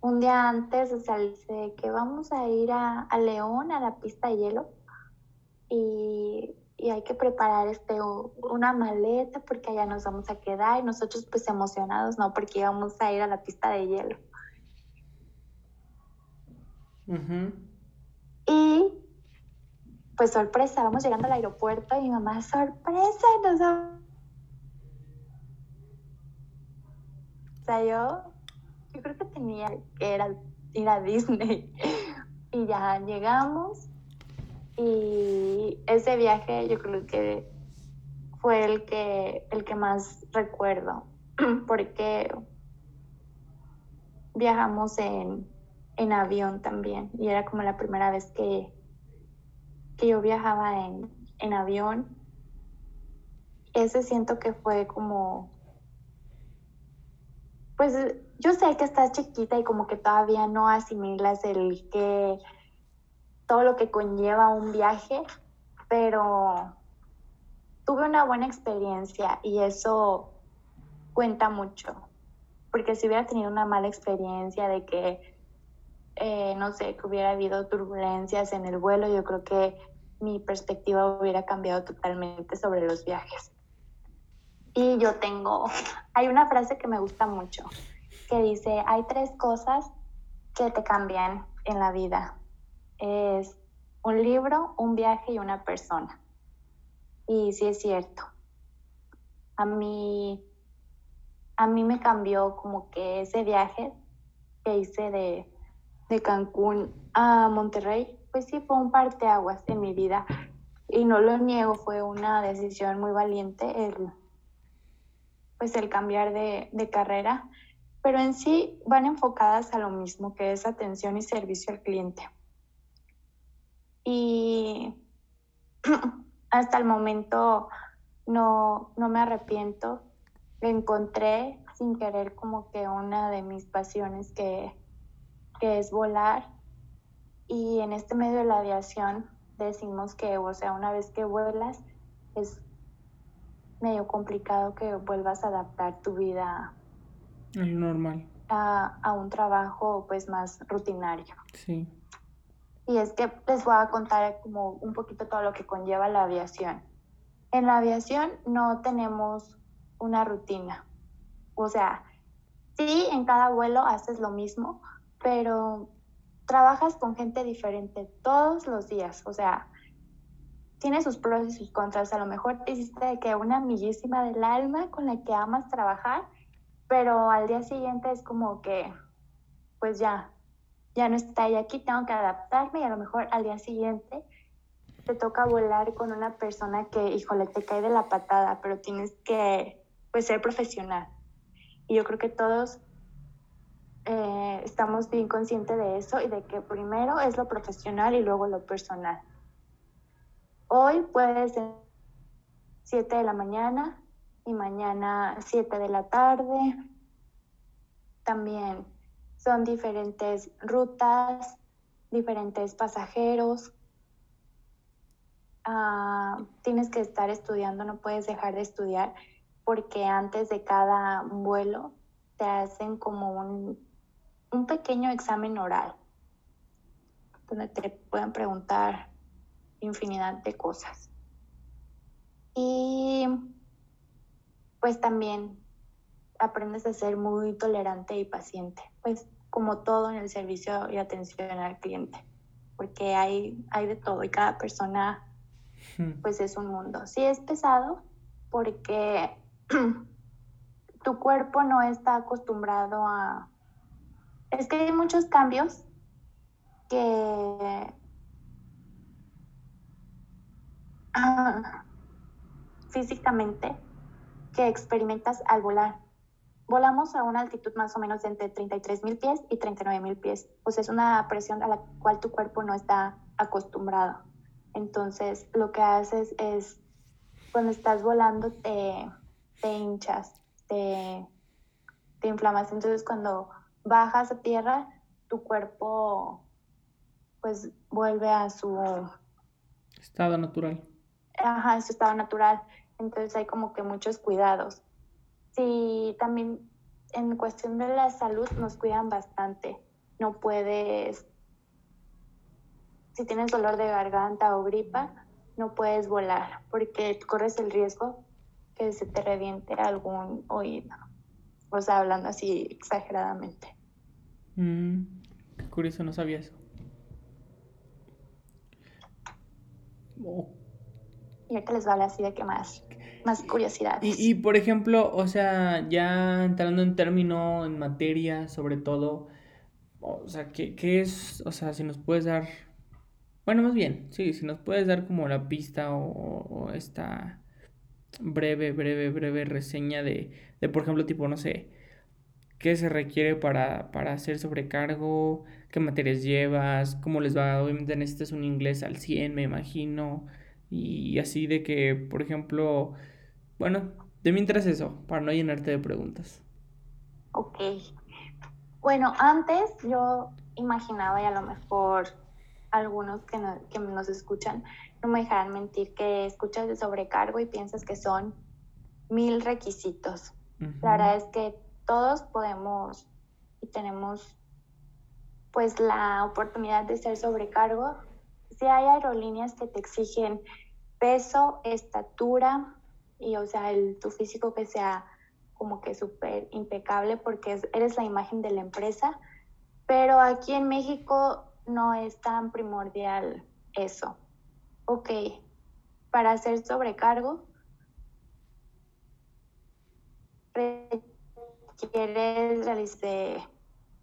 Speaker 2: Un día antes de salirse que vamos a ir a, a León, a la pista de hielo, y y hay que preparar este, una maleta porque allá nos vamos a quedar y nosotros pues emocionados, ¿no? Porque íbamos a ir a la pista de hielo. Y pues sorpresa, vamos llegando al aeropuerto y mi mamá, sorpresa, nos vamos... O yo, yo creo que tenía que era ir a Disney. Y ya llegamos y ese viaje yo creo que fue el que, el que más recuerdo, porque viajamos en, en avión también y era como la primera vez que, que yo viajaba en, en avión. Ese siento que fue como, pues yo sé que estás chiquita y como que todavía no asimilas el que todo lo que conlleva un viaje, pero tuve una buena experiencia y eso cuenta mucho, porque si hubiera tenido una mala experiencia de que, eh, no sé, que hubiera habido turbulencias en el vuelo, yo creo que mi perspectiva hubiera cambiado totalmente sobre los viajes. Y yo tengo, hay una frase que me gusta mucho, que dice, hay tres cosas que te cambian en la vida es un libro, un viaje y una persona. Y sí es cierto. A mí, a mí me cambió como que ese viaje que hice de, de Cancún a Monterrey, pues sí fue un parteaguas en mi vida. Y no lo niego, fue una decisión muy valiente pues el cambiar de, de carrera, pero en sí van enfocadas a lo mismo, que es atención y servicio al cliente. Y hasta el momento no, no me arrepiento. Encontré sin querer como que una de mis pasiones que, que es volar. Y en este medio de la aviación decimos que, o sea, una vez que vuelas, es medio complicado que vuelvas a adaptar tu vida
Speaker 1: normal.
Speaker 2: A, a, un trabajo pues más rutinario.
Speaker 1: Sí.
Speaker 2: Y es que les voy a contar como un poquito todo lo que conlleva la aviación. En la aviación no tenemos una rutina. O sea, sí, en cada vuelo haces lo mismo, pero trabajas con gente diferente todos los días. O sea, tiene sus pros y sus contras. A lo mejor te hiciste de que una amiguísima del alma con la que amas trabajar, pero al día siguiente es como que, pues ya, ya no está ahí aquí, tengo que adaptarme y a lo mejor al día siguiente te toca volar con una persona que, híjole, te cae de la patada, pero tienes que, pues, ser profesional. Y yo creo que todos eh, estamos bien conscientes de eso y de que primero es lo profesional y luego lo personal. Hoy puede ser 7 de la mañana y mañana 7 de la tarde. También son diferentes rutas, diferentes pasajeros. Ah, tienes que estar estudiando, no puedes dejar de estudiar porque antes de cada vuelo te hacen como un, un pequeño examen oral donde te pueden preguntar infinidad de cosas. Y pues también aprendes a ser muy tolerante y paciente, pues como todo en el servicio y atención al cliente, porque hay, hay de todo y cada persona hmm. pues es un mundo. Sí es pesado porque tu cuerpo no está acostumbrado a... Es que hay muchos cambios que ah, físicamente que experimentas al volar. Volamos a una altitud más o menos de entre 33 mil pies y 39 mil pies. O sea, es una presión a la cual tu cuerpo no está acostumbrado. Entonces, lo que haces es, cuando estás volando, te, te hinchas, te, te inflamas. Entonces, cuando bajas a tierra, tu cuerpo pues vuelve a su
Speaker 1: estado natural.
Speaker 2: Ajá, a su estado natural. Entonces hay como que muchos cuidados. Sí, también en cuestión de la salud nos cuidan bastante. No puedes, si tienes dolor de garganta o gripa, no puedes volar porque corres el riesgo que se te reviente algún oído. O sea, hablando así exageradamente.
Speaker 1: Mm, curioso, no sabía eso.
Speaker 2: Y ahorita les vale así de que más, más curiosidades.
Speaker 1: Y, y, por ejemplo, o sea, ya entrando en término, en materia, sobre todo, o sea, ¿qué, ¿qué, es? O sea, si nos puedes dar, bueno, más bien, sí, si nos puedes dar como la pista o, esta breve, breve, breve reseña de, de, por ejemplo, tipo, no sé, qué se requiere para, para hacer sobrecargo, qué materias llevas, cómo les va, obviamente necesitas un inglés al 100, me imagino, y así de que, por ejemplo, bueno, de mientras eso, para no llenarte de preguntas.
Speaker 2: Ok. Bueno, antes yo imaginaba y a lo mejor algunos que, que nos escuchan no me dejarán mentir que escuchas de sobrecargo y piensas que son mil requisitos. La verdad es que todos podemos y tenemos pues la oportunidad de ser sobrecargo si hay aerolíneas que te exigen peso, estatura y, o sea, el, tu físico que sea como que súper impecable porque eres la imagen de la empresa, pero aquí en México no es tan primordial eso. Ok, para hacer sobrecargo requieres realizar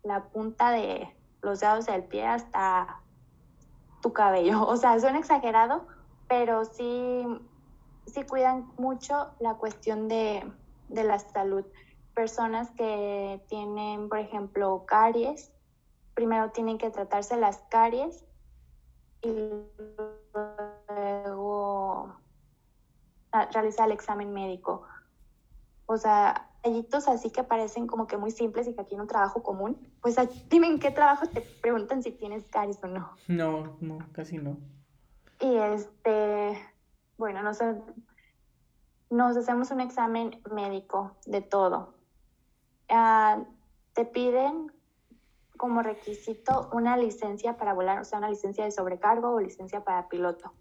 Speaker 2: la punta de los dedos del pie hasta tu cabello. O sea, suena exagerado, pero sí, sí cuidan mucho la cuestión de, de la salud. Personas que tienen, por ejemplo, caries, primero tienen que tratarse las caries y luego realizar el examen médico. O sea, detallitos así que parecen como que muy simples y que aquí en un trabajo común, pues dime en qué trabajo te preguntan si tienes caries o no.
Speaker 1: No, no, casi no.
Speaker 2: Y este, bueno, nos, nos hacemos un examen médico de todo. Ah, te piden como requisito una licencia para volar, o sea, una licencia de sobrecargo o licencia para piloto.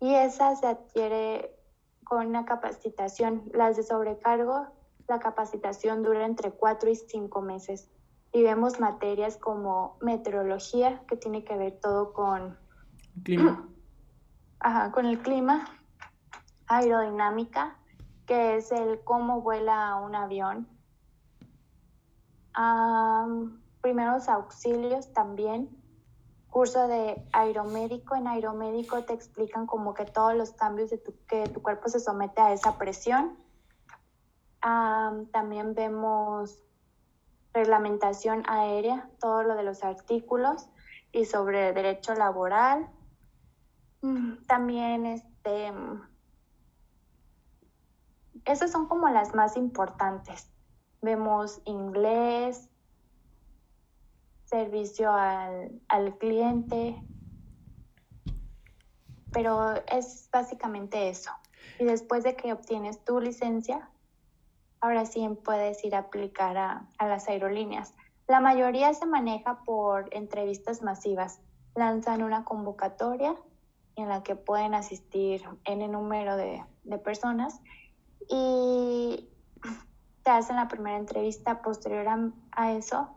Speaker 2: Y esa se adquiere con una capacitación. Las de sobrecargo, la capacitación dura entre cuatro y cinco meses. Y vemos materias como meteorología, que tiene que ver todo con...
Speaker 1: Clima.
Speaker 2: Ajá, con el clima. Aerodinámica, que es el cómo vuela un avión. primeros auxilios también, curso de aeromédico. En aeromédico te explican como que todos los cambios de tu, que tu cuerpo se somete a esa presión. También vemos reglamentación aérea, todo lo de los artículos y sobre derecho laboral. Mm, también este esas son como las más importantes. Vemos inglés, servicio al, al cliente, pero es básicamente eso. Y después de que obtienes tu licencia, ahora sí puedes ir a aplicar a, a, las aerolíneas. La mayoría se maneja por entrevistas masivas. Lanzan una convocatoria en la que pueden asistir en el número de, de personas y te hacen la primera entrevista. Posterior a, a eso,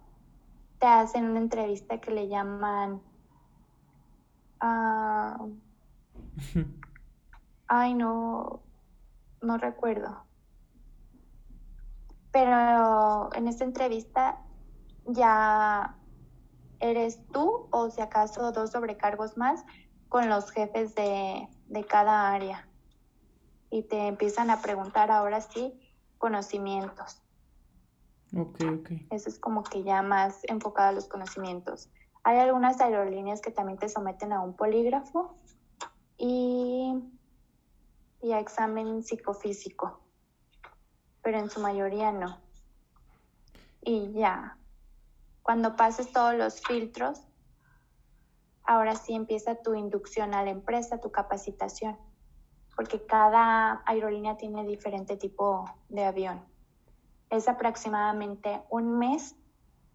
Speaker 2: te hacen una entrevista que le llaman... Uh, ay, no, no recuerdo. Pero en esta entrevista ya eres tú o si acaso dos sobrecargos más con los jefes de, de cada área. Y te empiezan a preguntar ahora sí conocimientos.
Speaker 1: Ok, ok.
Speaker 2: Eso es como que ya más enfocado a los conocimientos. Hay algunas aerolíneas que también te someten a un polígrafo y, y a examen psicofísico, pero en su mayoría no. Y ya, cuando pases todos los filtros, ahora sí empieza tu inducción a la empresa, tu capacitación, porque cada aerolínea tiene diferente tipo de avión es aproximadamente un mes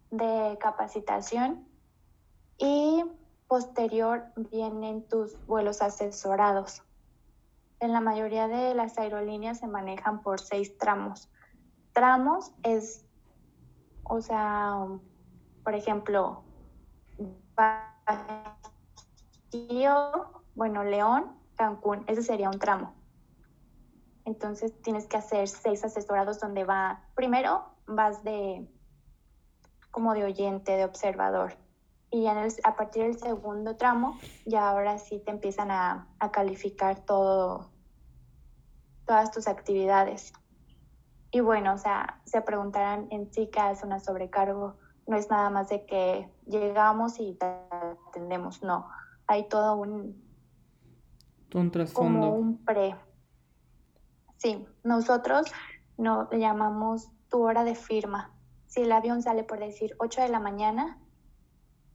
Speaker 2: de capacitación y posterior vienen tus vuelos asesorados. En la mayoría de las aerolíneas se manejan por seis tramos. Tramos es, o sea, por ejemplo, bueno, León, Cancún, ese sería un tramo. Entonces tienes que hacer seis asesorados donde va, primero vas de como de oyente, de observador. Y ya a partir del segundo tramo, ya ahora sí te empiezan a, a calificar todo, todas tus actividades. Y bueno, o sea, se preguntarán en sí qué hace una sobrecargo. No es nada más de que llegamos y te atendemos, no. Hay todo un...
Speaker 1: Un trasfondo.
Speaker 2: Como un pre, Sí, nosotros no, le llamamos tu hora de firma. Si el avión sale por decir 8 de la mañana,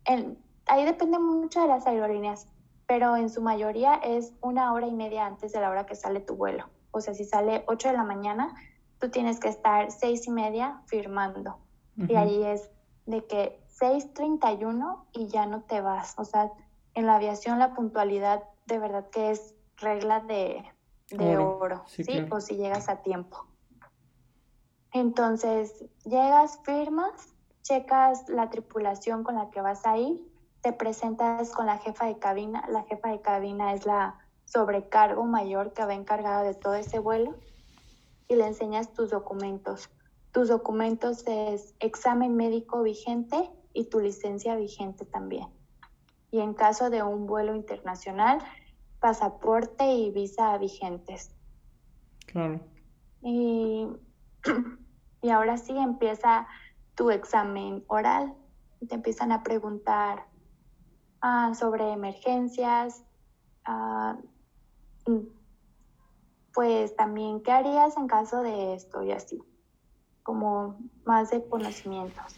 Speaker 2: ahí depende mucho de las aerolíneas, pero en su mayoría es una hora y media antes de la hora que sale tu vuelo. O sea, si sale 8 de la mañana, tú tienes que estar seis y media firmando. Y ahí es de que 6.31 y ya no te vas. O sea, en la aviación la puntualidad de verdad que es regla de, de oro, ¿sí? O si llegas a tiempo. Entonces, llegas, firmas, checas la tripulación con la que vas a ir, te presentas con la jefa de cabina. La jefa de cabina es la sobrecargo mayor que va encargada de todo ese vuelo y le enseñas tus documentos. Tus documentos es examen médico vigente y tu licencia vigente también. Y en caso de un vuelo internacional, pasaporte y visa vigentes.
Speaker 1: Claro.
Speaker 2: Y, y ahora sí empieza tu examen oral. Te empiezan a preguntar ah, sobre emergencias, ah, pues también, ¿qué harías en caso de esto? Y así, como más de conocimientos.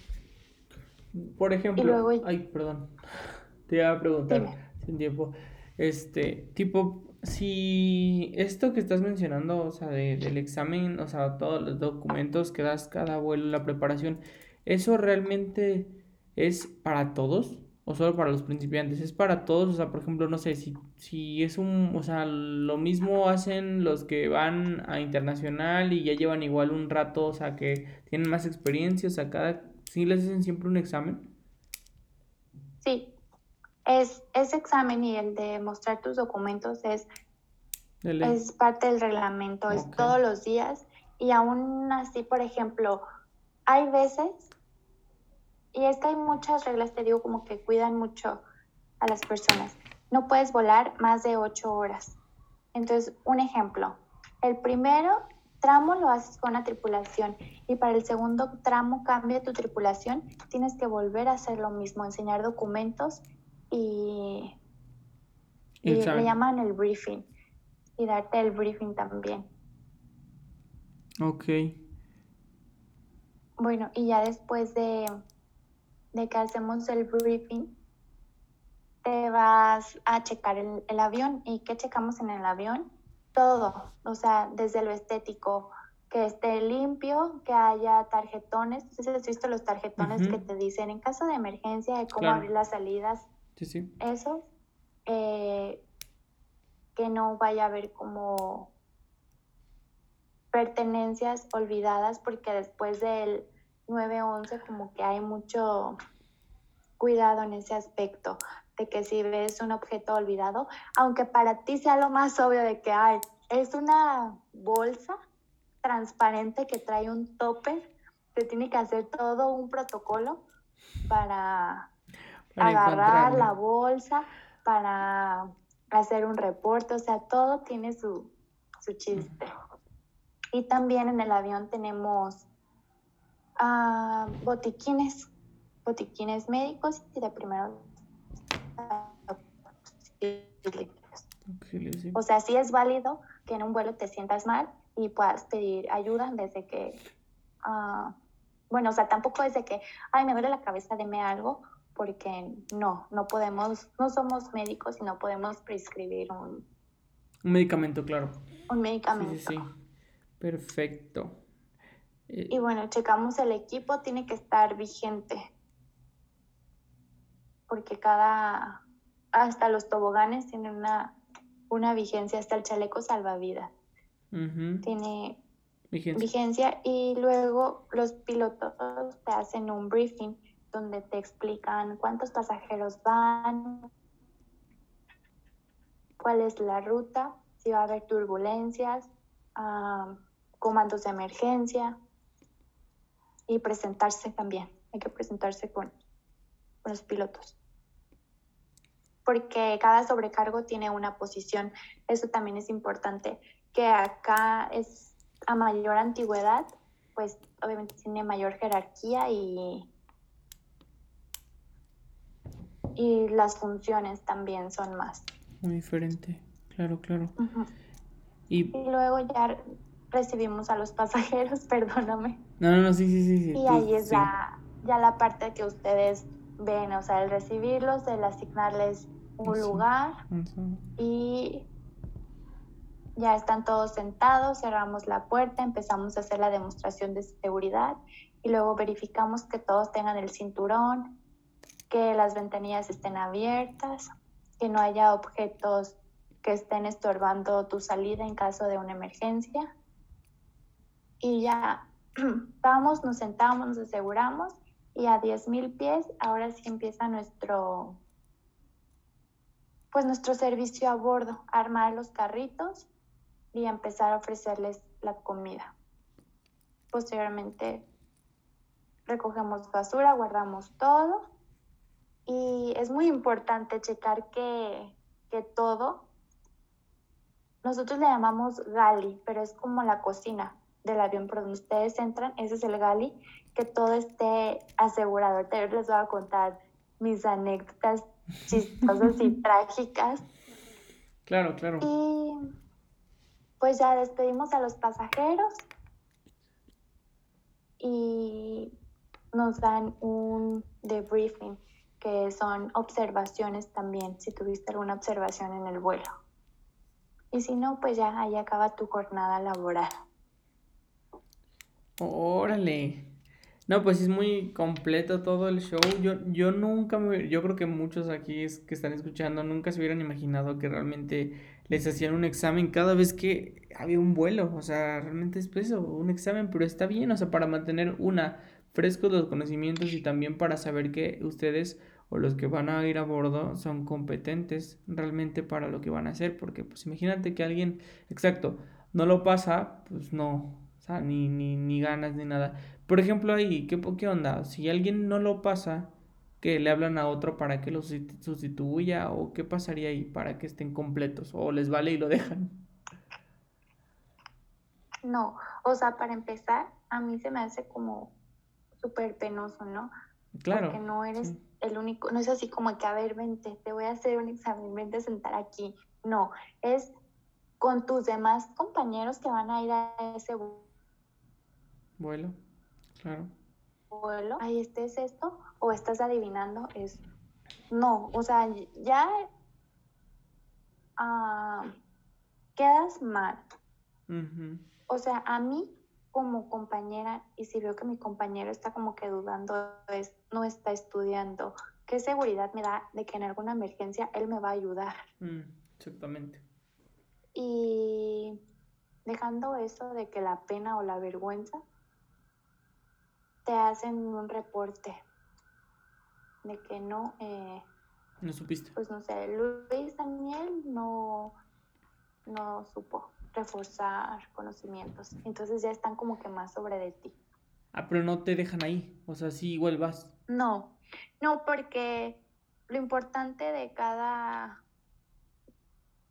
Speaker 1: Por ejemplo, ay, perdón, te iba a preguntar sin tiempo, este, tipo, si esto que estás mencionando, o sea, del examen, o sea, todos los documentos que das cada vuelo, la preparación, ¿eso realmente es para todos? ¿O solo para los principiantes? Es para todos, o sea, por ejemplo, no sé, si, si es un, o sea, lo mismo hacen los que van a internacional y ya llevan igual un rato, o sea, que tienen más experiencia, o sea, cada, ¿sí les hacen siempre un examen?
Speaker 2: Sí, es, ese examen y el de mostrar tus documentos es, es parte del reglamento, es todos los días y aún así, por ejemplo, hay veces, y es que hay muchas reglas, te digo, como que cuidan mucho a las personas. No puedes volar más de ocho horas. Entonces, un ejemplo, el primero tramo lo haces con una tripulación y para el segundo tramo cambia tu tripulación, tienes que volver a hacer lo mismo, enseñar documentos y, le llaman el briefing y darte el briefing también.
Speaker 1: Ok.
Speaker 2: Bueno, y ya después de, de que hacemos el briefing, te vas a checar el, el, avión. ¿Y qué checamos en el avión? Todo, o sea, desde lo estético, que esté limpio, que haya tarjetones. Entonces, has visto los tarjetones que te dicen en caso de emergencia de cómo abrir las salidas
Speaker 1: Sí, sí.
Speaker 2: Eso, eh, que no vaya a haber como pertenencias olvidadas, porque después del 9-11 como que hay mucho cuidado en ese aspecto, de que si ves un objeto olvidado, aunque para ti sea lo más obvio de que hay, es una bolsa transparente que trae un topper, se tiene que hacer todo un protocolo para agarrar la bolsa para hacer un reporte, o sea, todo tiene su, chiste. Y también en el avión tenemos ah, botiquines, botiquines médicos y de primero. O sea, sí es válido que en un vuelo te sientas mal y puedas pedir ayuda desde que, ah, bueno, o sea, tampoco es de que, ay, me duele la cabeza, deme algo, porque no, no podemos, no somos médicos y no podemos prescribir un...
Speaker 1: Un medicamento, claro.
Speaker 2: Un medicamento.
Speaker 1: Sí, sí, Perfecto.
Speaker 2: Eh, y bueno, checamos el equipo, tiene que estar vigente. Porque cada, hasta los toboganes tienen una, una vigencia, hasta el chaleco salvavidas. Tiene vigencia. vigencia y luego los pilotos te hacen un briefing donde te explican cuántos pasajeros van, cuál es la ruta, si va a haber turbulencias, comandos de emergencia y presentarse también. Hay que presentarse con, con los pilotos. Porque cada sobrecargo tiene una posición. Eso también es importante. Que acá es a mayor antigüedad, pues obviamente tiene mayor jerarquía y y las funciones también son más.
Speaker 1: Muy diferente, claro, claro.
Speaker 2: y... luego ya recibimos a los pasajeros, perdóname.
Speaker 1: No, no, no, sí, sí, sí.
Speaker 2: Y ahí es ya, la parte que ustedes ven, o sea, el recibirlos, el asignarles un lugar y ya están todos sentados, cerramos la puerta, empezamos a hacer la demostración de seguridad y luego verificamos que todos tengan el cinturón, que las ventanillas estén abiertas, que no haya objetos que estén estorbando tu salida en caso de una emergencia. Y ya vamos, nos sentamos, nos aseguramos y a 10.000 pies ahora sí empieza nuestro pues nuestro servicio a bordo, armar los carritos y empezar a ofrecerles la comida. Posteriormente recogemos basura, guardamos todo y es muy importante checar que, todo, nosotros le llamamos gali, pero es como la cocina del avión por donde ustedes entran, ese es el gali, que todo esté asegurado. Ahorita les voy a contar mis anécdotas chistosas y trágicas.
Speaker 1: Claro, claro.
Speaker 2: Y pues ya despedimos a los pasajeros y nos dan un debriefing, que son observaciones también, si tuviste alguna observación en el vuelo. Y si no, pues ya ahí acaba tu jornada laboral.
Speaker 1: Órale. No, pues es muy completo todo el show. Yo, yo nunca me, yo creo que muchos aquí que están escuchando nunca se hubieran imaginado que realmente les hacían un examen cada vez que había un vuelo. O sea, realmente es eso, un examen, pero está bien, o sea, para mantener una frescos los conocimientos y también para saber que ustedes o los que van a ir a bordo son competentes realmente para lo que van a hacer, porque pues imagínate que alguien, exacto, no lo pasa, pues no, o sea, ni, ni, ni ganas ni nada. Por ejemplo, ahí, ¿qué, ¿qué onda? Si alguien no lo pasa, que le hablan a otro para que lo sustituya o qué pasaría ahí para que estén completos o les vale y lo dejan.
Speaker 2: No, o sea, para empezar, a mí se me hace como súper penoso, ¿no? Claro. Porque no eres el único, no es así como que, a ver, vente, te voy a hacer un examen, vente a sentar aquí. No, es con tus demás compañeros que van a ir a ese
Speaker 1: vuelo, claro.
Speaker 2: Vuelo, ahí estés esto, o estás adivinando, es no, o sea, ya uh, quedas mal. O sea, a mí como compañera y si veo que mi compañero está como que dudando, es, no está estudiando, ¿qué seguridad me da de que en alguna emergencia él me va a ayudar?
Speaker 1: Mm, exactamente.
Speaker 2: Y dejando eso de que la pena o la vergüenza te hacen un reporte de que no... Eh,
Speaker 1: no supiste.
Speaker 2: Pues no sé, Luis Daniel no, no supo reforzar conocimientos. Entonces ya están como que más sobre de ti.
Speaker 1: Ah, pero no te dejan ahí. O sea, sí, igual vas.
Speaker 2: No, no, porque lo importante de cada,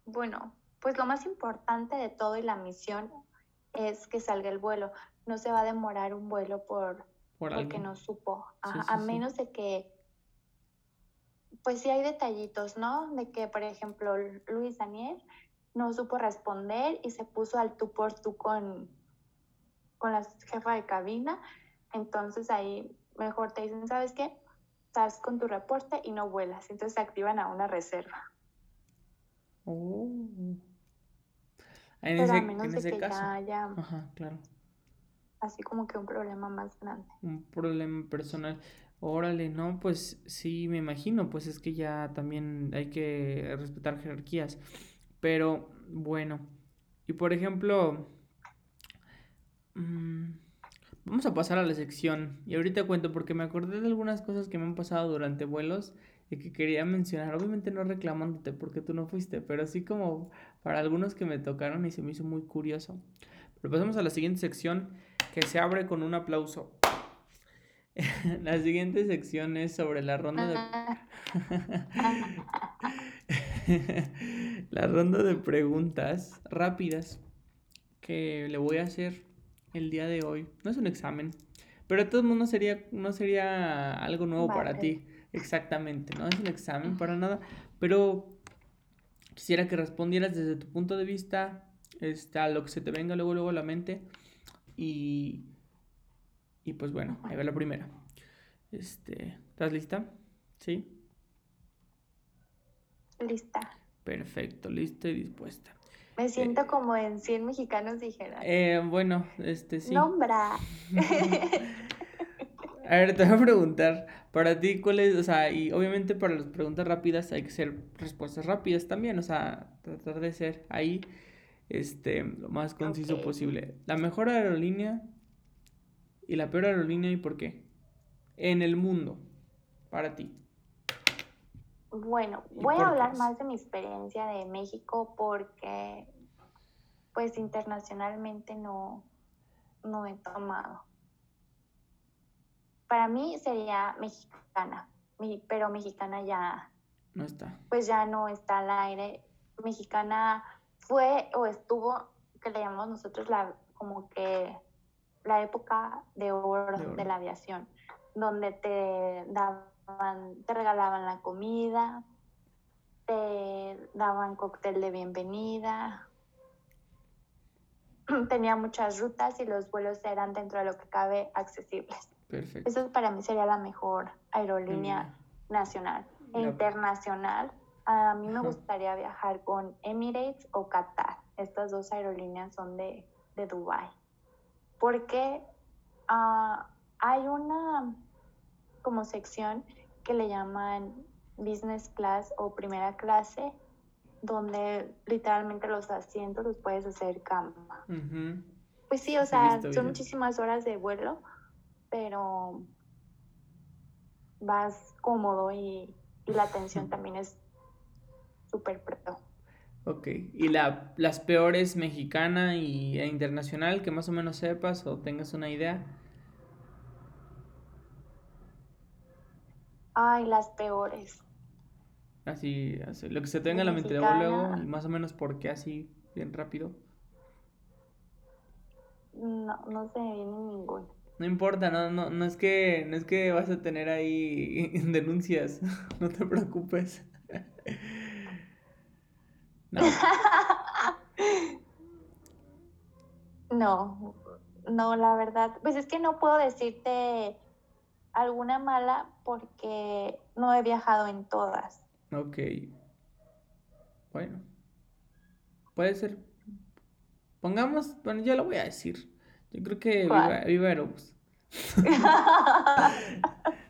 Speaker 2: bueno, pues lo más importante de todo y la misión es que salga el vuelo. No se va a demorar un vuelo por, porque no supo. a menos de que, pues sí hay detallitos, ¿no? De que, por ejemplo, Luis Daniel no supo responder y se puso al tú por tú con, con la jefa de cabina. Entonces ahí mejor te dicen, ¿sabes qué? Estás con tu reporte y no vuelas. Entonces se activan a una reserva. Oh. En ese, a menos de que caso. ya haya Ajá, claro. Así como que un problema más grande.
Speaker 1: Un problema personal. Órale, no, pues sí, me imagino, pues es que ya también hay que respetar jerarquías. Pero bueno, y por ejemplo, mm, vamos a pasar a la sección. Y ahorita cuento porque me acordé de algunas cosas que me han pasado durante vuelos y que quería mencionar. Obviamente no reclamándote porque tú no fuiste, pero sí como para algunos que me tocaron y se me hizo muy curioso. Pero pasamos a la siguiente sección que se abre con un aplauso. la siguiente sección es sobre la ronda de... la ronda de preguntas rápidas que le voy a hacer el día de hoy. No es un examen, pero de todos modos no sería, no sería algo nuevo para ti. Exactamente, no es un examen para nada, pero quisiera que respondieras desde tu punto de vista este, a lo que se te venga luego, luego a la mente. Y, y pues bueno, ahí va la primera. Este, ¿Estás lista? ¿Sí?
Speaker 2: Lista.
Speaker 1: Perfecto, lista y dispuesta.
Speaker 2: Me siento eh, como en 100 mexicanos dijeron.
Speaker 1: Eh, bueno, este sí.
Speaker 2: Nombra.
Speaker 1: a ver, te voy a preguntar, para ti, ¿cuál es, o sea, y obviamente para las preguntas rápidas hay que ser respuestas rápidas también, o sea, tratar de ser ahí, este, lo más conciso posible. La mejor aerolínea y la peor aerolínea y por qué. En el mundo, para ti.
Speaker 2: Bueno, voy a hablar más de mi experiencia de México porque pues internacionalmente no, no he tomado. Para mí sería mexicana, pero mexicana ya
Speaker 1: no está.
Speaker 2: Pues ya no está al aire. Mexicana fue o estuvo, que le llamamos nosotros la como que la época de oro. de la aviación, donde te daban te regalaban la comida, te daban cóctel de bienvenida, tenía muchas rutas y los vuelos eran dentro de lo que cabe accesibles.
Speaker 1: Perfecto.
Speaker 2: Eso para mí sería la mejor aerolínea
Speaker 1: Mm.
Speaker 2: nacional e
Speaker 1: La-
Speaker 2: internacional. A mí me gustaría viajar con Emirates o Qatar. Estas dos aerolíneas son de, de Dubái. Porque ah, hay una como sección que le llaman business class o primera clase, donde literalmente los asientos los puedes hacer cama.
Speaker 1: Ujú.
Speaker 2: Pues sí, o sea, son muchísimas horas de vuelo, pero vas cómodo y, y la atención también es súper pro.
Speaker 1: Ok. ¿Y la, las peores mexicana y, e internacional que más o menos sepas o tengas una idea?
Speaker 2: Ay, las peores.
Speaker 1: Así, así, lo que se tenga en la mente luego, luego,
Speaker 2: Mexicana.
Speaker 1: y más o menos por qué así, bien rápido.
Speaker 2: No, no se me viene ninguna.
Speaker 1: No importa, no, no, no es que, no es que vas a tener ahí denuncias, no te preocupes. No,
Speaker 2: No, no, la verdad, pues es que no puedo decirte alguna mala porque no he viajado en todas.
Speaker 1: ok. Bueno, puede ser. Pongamos, bueno, ya lo voy a decir. Yo creo que viva,
Speaker 2: ¿Cuál?
Speaker 1: viva Aerobús.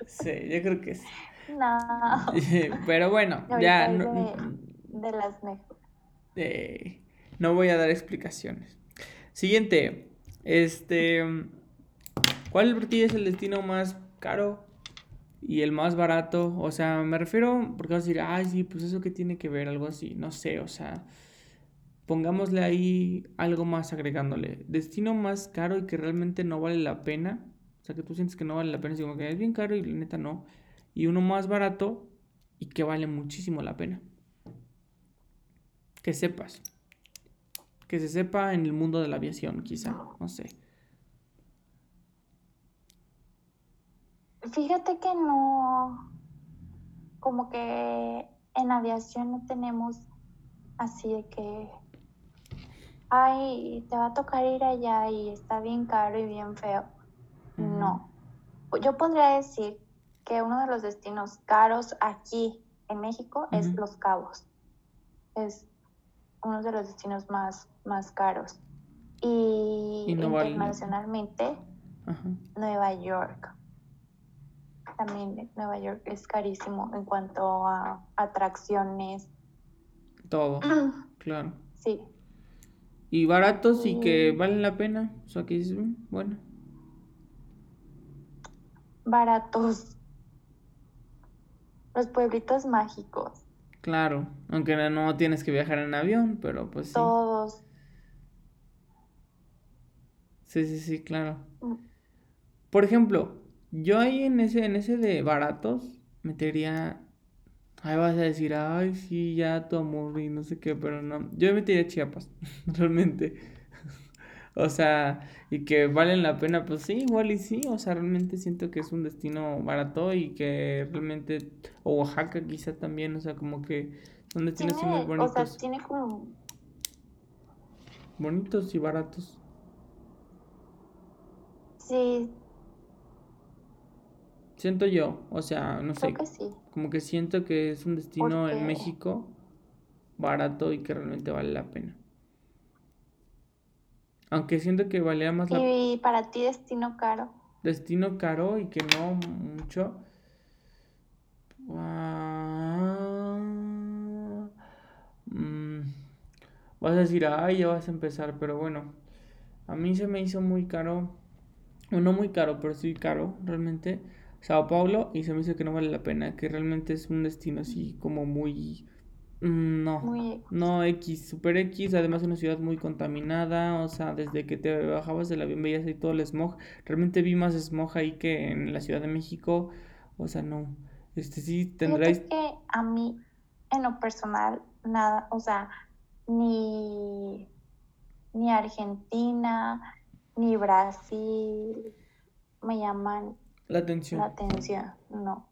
Speaker 1: Sí, yo creo que sí.
Speaker 2: no,
Speaker 1: Pero bueno,
Speaker 2: ahorita
Speaker 1: ya no,
Speaker 2: de, de las mejores.
Speaker 1: Eh, no voy a dar explicaciones. Siguiente, este, ¿cuál es el destino más caro y el más barato? O sea, me refiero, porque vas a decir, ay, sí, pues eso que tiene que ver, algo así, no sé, o sea, pongámosle ahí algo más agregándole. Destino más caro y que realmente no vale la pena, o sea, que tú sientes que no vale la pena, como que es bien caro y la neta no. Y uno más barato y que vale muchísimo la pena. Que sepas. Que se sepa en el mundo de la aviación, quizá, no sé.
Speaker 2: Fíjate que no, como que en aviación no tenemos así de que, ay, te va a tocar ir allá y está bien caro y bien feo. No. Yo podría decir que uno de los destinos caros aquí en México es. Los Cabos. Es uno de los destinos más, más caros. Y,
Speaker 1: Y no vale-
Speaker 2: internacionalmente,
Speaker 1: Ajá.
Speaker 2: Nueva York. También Nueva York es carísimo en cuanto a atracciones.
Speaker 1: Todo, claro.
Speaker 2: Sí,
Speaker 1: Y baratos y que valen la pena. O sea, que "Mm, bueno.
Speaker 2: baratos. Los pueblitos mágicos,
Speaker 1: Claro. Aunque no, tienes que viajar en avión, pero pues sí.
Speaker 2: todos.
Speaker 1: Sí, sí, sí, claro.
Speaker 2: Mm.
Speaker 1: Por ejemplo, yo ahí en ese, en ese de baratos metería. Ahí vas a decir, ay, sí, ya tu amor y no sé qué, pero no. Yo metería Chiapas, realmente. O sea, y que valen la pena, pues sí, igual y sí. O sea, realmente siento que es un destino barato y que realmente. O Oaxaca quizá también, o sea, como que son destinos sí muy
Speaker 2: Tiene, o sea,
Speaker 1: bonitos.
Speaker 2: tiene como,
Speaker 1: Bonitos y baratos.
Speaker 2: sí,
Speaker 1: Siento yo, o sea, no sé,
Speaker 2: creo que sí.
Speaker 1: como que siento que es un destino en México barato y que realmente vale la pena. Aunque siento que valía más la
Speaker 2: Y para ti destino caro.
Speaker 1: destino caro y que no mucho. Ah, mm, vas a decir, ay, ya vas a empezar, pero bueno, a mí se me hizo muy caro, o no muy caro, pero sí caro, realmente, Sao Paulo, y se me hizo que no vale la pena, que realmente es un destino así como muy, no,
Speaker 2: Muy,
Speaker 1: no X, super X, además una ciudad muy contaminada, o sea, desde que te bajabas del avión veías ahí todo el smog, realmente vi más smog ahí que en la Ciudad de México, o sea, no, este sí tendráis,
Speaker 2: que a mí, en lo personal, nada, o sea, ni, ni Argentina, ni Brasil me llaman
Speaker 1: la atención.
Speaker 2: la atención, no.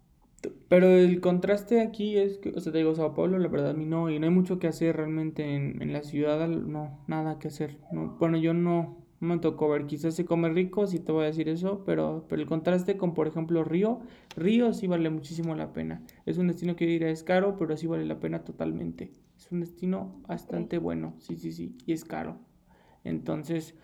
Speaker 1: Pero el contraste aquí es que, o sea, te digo, Sao Paulo, la verdad, a mí no, y no hay mucho que hacer realmente en, en la ciudad, no, nada que hacer. No, bueno, yo no, no me tocó ver, quizás se come rico, si te voy a decir eso, pero, pero el contraste con, por ejemplo, Río, Río sí vale muchísimo la pena. Es un destino que yo diría es caro, pero sí vale la pena totalmente. Es un destino bastante bueno, sí, sí, sí, y es caro. Entonces,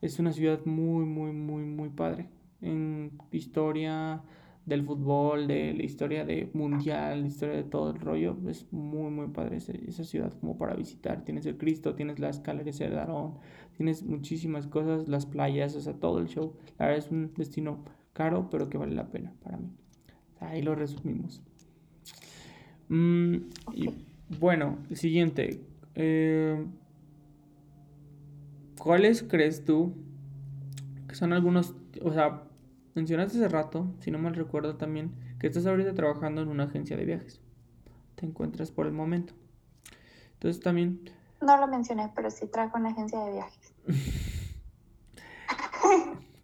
Speaker 1: es una ciudad muy, muy, muy, muy padre. En historia del fútbol, de la historia de mundial, la historia de todo el rollo, es muy, muy padre esa, ciudad como para visitar. Tienes el Cristo, tienes la escalera de Darón, tienes muchísimas cosas, las playas, o sea, todo el show. La verdad es un destino caro, pero que vale la pena para mí. Ahí lo resumimos. Mm, y bueno, el siguiente. Eh, ¿Cuáles crees tú que son algunos, o sea, mencionaste hace rato, si no mal recuerdo también, que estás ahorita trabajando en una agencia de viajes. Te encuentras por el momento. Entonces también...
Speaker 2: No lo mencioné, pero sí trabajo en una agencia de viajes.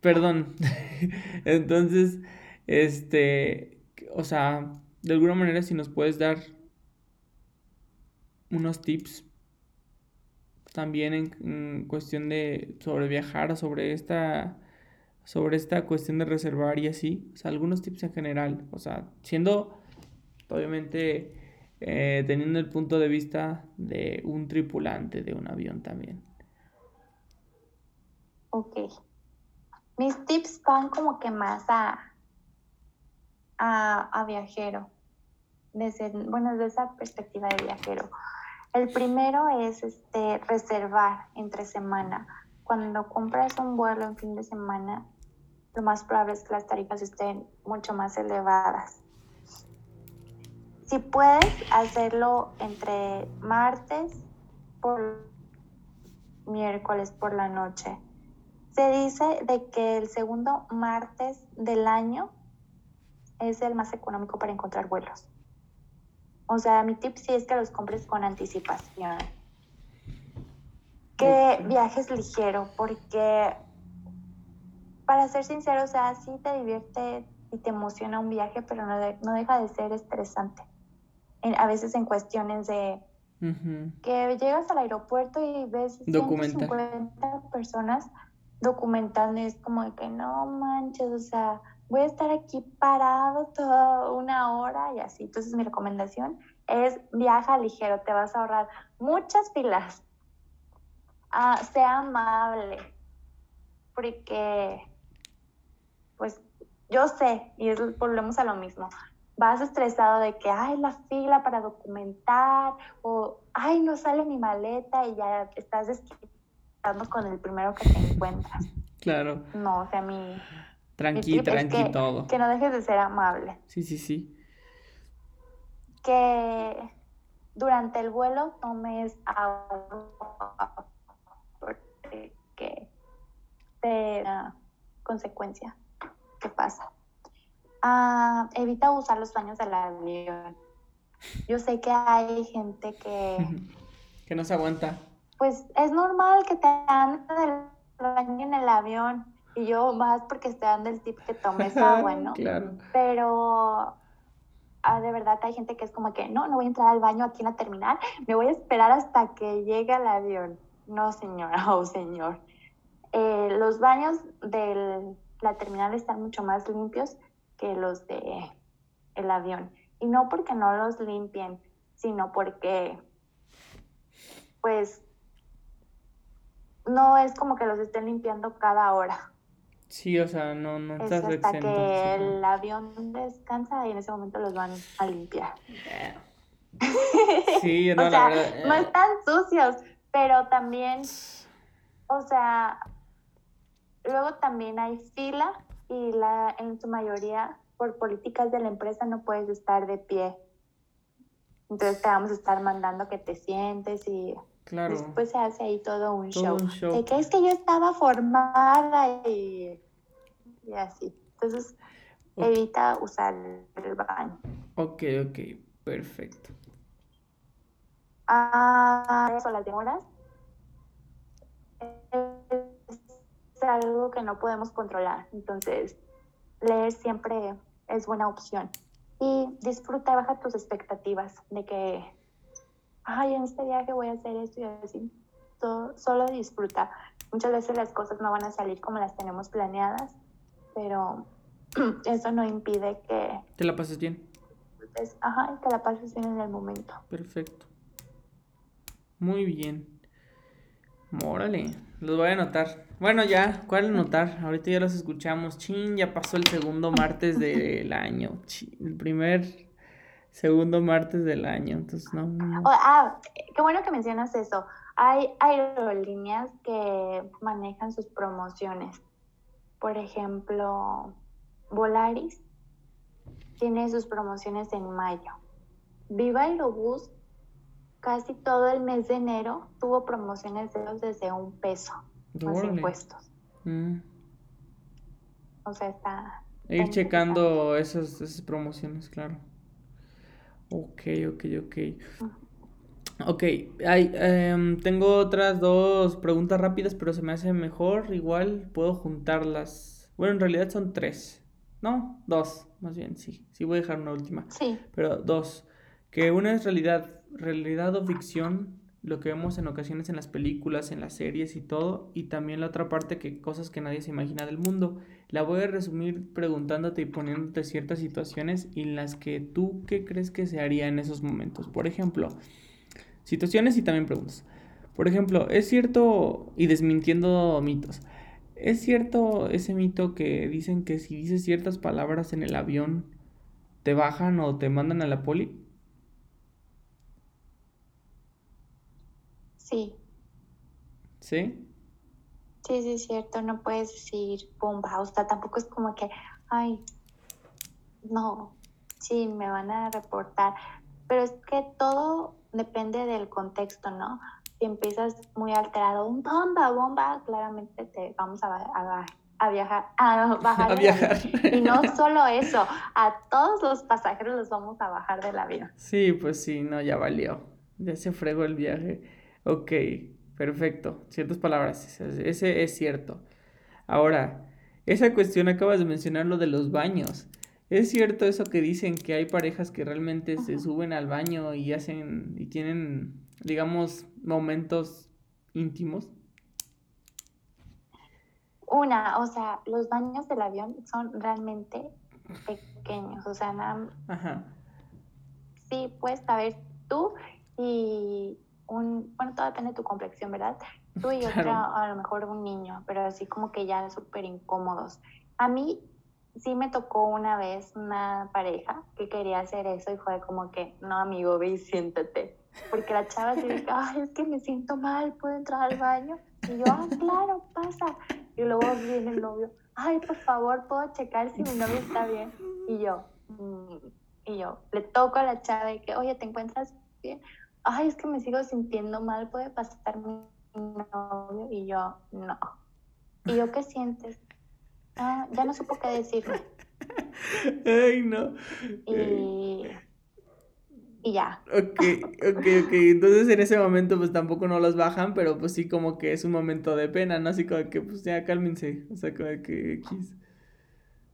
Speaker 1: Perdón. Entonces, este, o sea, de alguna manera si nos puedes dar unos tips también en, cuestión de sobre viajar, sobre esta sobre esta cuestión de reservar y así, o sea, algunos tips en general, o sea, siendo obviamente eh, teniendo el punto de vista de un tripulante de un avión también.
Speaker 2: Ok. Mis tips van como que más a, a, a viajero, desde, bueno, desde esa perspectiva de viajero. El primero es este, reservar entre semana. Cuando compras un vuelo en fin de semana, lo más probable es que las tarifas estén mucho más elevadas. Si puedes hacerlo entre martes por miércoles por la noche. Se dice de que el segundo martes del año es el más económico para encontrar vuelos. O sea, mi tip sí es que los compres con anticipación. Que viajes ligero, porque para ser sincero, o sea, sí te divierte y te emociona un viaje, pero no, no deja de ser estresante. a veces en cuestiones de que llegas al aeropuerto y ves 150 personas documentando y es como que no manches, o sea, voy a estar aquí parado toda una hora y así. Entonces mi recomendación es viaja ligero, te vas a ahorrar muchas filas. Ah, sea amable, porque pues yo sé, y es, volvemos a lo mismo, vas estresado de que, ay, la fila para documentar, o, ay, no sale mi maleta y ya estás desquitando con el primero que te encuentras.
Speaker 1: Claro.
Speaker 2: No, o sea, mi,
Speaker 1: Tranqui, tranqui todo.
Speaker 2: Que no dejes de ser amable.
Speaker 1: Sí, sí, sí.
Speaker 2: Que durante el vuelo tomes agua porque te da consecuencia. ¿Qué pasa? Ah, evita usar los baños del avión. Yo sé que hay gente que...
Speaker 1: que no se aguanta.
Speaker 2: Pues es normal que te dan el baño en el avión y yo más porque estoy dando el tip que tomes agua, ¿no?
Speaker 1: claro.
Speaker 2: Pero ah, de verdad hay gente que es como que, no, no voy a entrar al baño aquí en la terminal, me voy a esperar hasta que llegue el avión. No, señora o señor. Eh, los baños de la terminal están mucho más limpios que los de el avión. Y no porque no los limpien, sino porque, pues, no es como que los estén limpiando cada hora.
Speaker 1: Sí, o sea, no, no estás
Speaker 2: es hasta que el avión descansa y en ese momento los van a limpiar.
Speaker 1: Sí, no, la verdad.
Speaker 2: No están sucios, pero también, o sea, luego también hay fila y la, en su mayoría, por políticas de la empresa, no puedes estar de pie. Entonces te vamos a estar mandando que te sientes y
Speaker 1: Claro.
Speaker 2: Después se hace ahí todo un, show. De que es que yo estaba formada y, y así. Entonces, evita usar el baño.
Speaker 1: Ok, ok, perfecto.
Speaker 2: Ah, eso, las demoras. Algo que no podemos controlar. Entonces, leer siempre es buena opción. y disfruta, baja tus expectativas de que, ay, en este viaje voy a hacer esto y así. Todo, solo disfruta. Muchas veces las cosas no van a salir como las tenemos planeadas, pero eso no impide que...
Speaker 1: ¿Te la pases bien?
Speaker 2: Pues, ajá, que la pases bien en el momento.
Speaker 1: Perfecto. Muy bien. Órale, los voy a anotar. Bueno, ya, ¿cuál anotar? Ahorita ya los escuchamos. Chin, ya pasó el segundo martes del año. el primer segundo martes del año. Entonces, no.
Speaker 2: Oh, ah, qué bueno que mencionas eso. Hay aerolíneas que manejan sus promociones. Por ejemplo, Volaris tiene sus promociones en mayo. Viva Aerobús casi todo el mes de enero tuvo promociones de desde un peso, más impuestos. Mm. O sea, está...
Speaker 1: Ir checando esas, esas promociones, claro. Ok, ok, ok. Ok, hay, em, tengo otras dos preguntas rápidas, pero se me hace mejor. Igual puedo juntarlas. Bueno, en realidad son tres. No, dos, más bien, sí. Sí, voy a dejar una última.
Speaker 2: Sí.
Speaker 1: Pero dos. Que una es realidad realidad o ficción, lo que vemos en ocasiones en las películas, en las series y todo, y también la otra parte que cosas que nadie se imagina del mundo. La voy a resumir preguntándote y poniéndote ciertas situaciones en las que tú qué crees que se haría en esos momentos. Por ejemplo, situaciones y también preguntas. Por ejemplo, es cierto, y desmintiendo mitos, ¿es cierto ese mito que dicen que si dices ciertas palabras en el avión, te bajan o te mandan a la poli?
Speaker 2: Sí.
Speaker 1: ¿Sí?
Speaker 2: Sí, sí, es cierto. No puedes decir bomba. O sea, tampoco es como que, ay, no, sí, me van a reportar. Pero es que todo depende del contexto, ¿no? Si empiezas muy alterado, un bomba, bomba, claramente te vamos a, a, a viajar, a bajar.
Speaker 1: a viajar.
Speaker 2: Y no solo eso, a todos los pasajeros los vamos a bajar del avión.
Speaker 1: Sí, pues sí, no, ya valió. Ya se fregó el viaje. Ok, perfecto. Ciertas palabras, ese es cierto. Ahora, esa cuestión acabas de mencionar lo de los baños. ¿Es cierto eso que dicen que hay parejas que realmente se suben al baño y hacen y tienen, digamos, momentos íntimos?
Speaker 2: Una, o sea, los baños del avión son realmente pequeños, o sea, nada. Ajá. Sí, puedes saber tú y un, bueno, todo depende de tu complexión, ¿verdad? Tú y otra, a lo mejor un niño, pero así como que ya súper incómodos. A mí sí me tocó una vez una pareja que quería hacer eso y fue como que, no, amigo, ve y siéntate. Porque la chava se dice, ay, es que me siento mal, ¿puedo entrar al baño? Y yo, ah, claro, pasa. Y luego viene el novio, ay, por favor, ¿puedo checar si mi novio está bien? Y yo, mm", y yo, le toco a la chava y que, oye, ¿te encuentras bien? Ay, es que me sigo sintiendo mal, puede pasar mi novio. Y yo, no. ¿Y yo qué sientes? Ah, ya no supo qué decirme.
Speaker 1: Ay, no.
Speaker 2: Y, y ya.
Speaker 1: Ok, ok, ok. Entonces en ese momento pues tampoco no los bajan, pero pues sí como que es un momento de pena, ¿no? Así como que pues ya cálmense. O sea, como que X.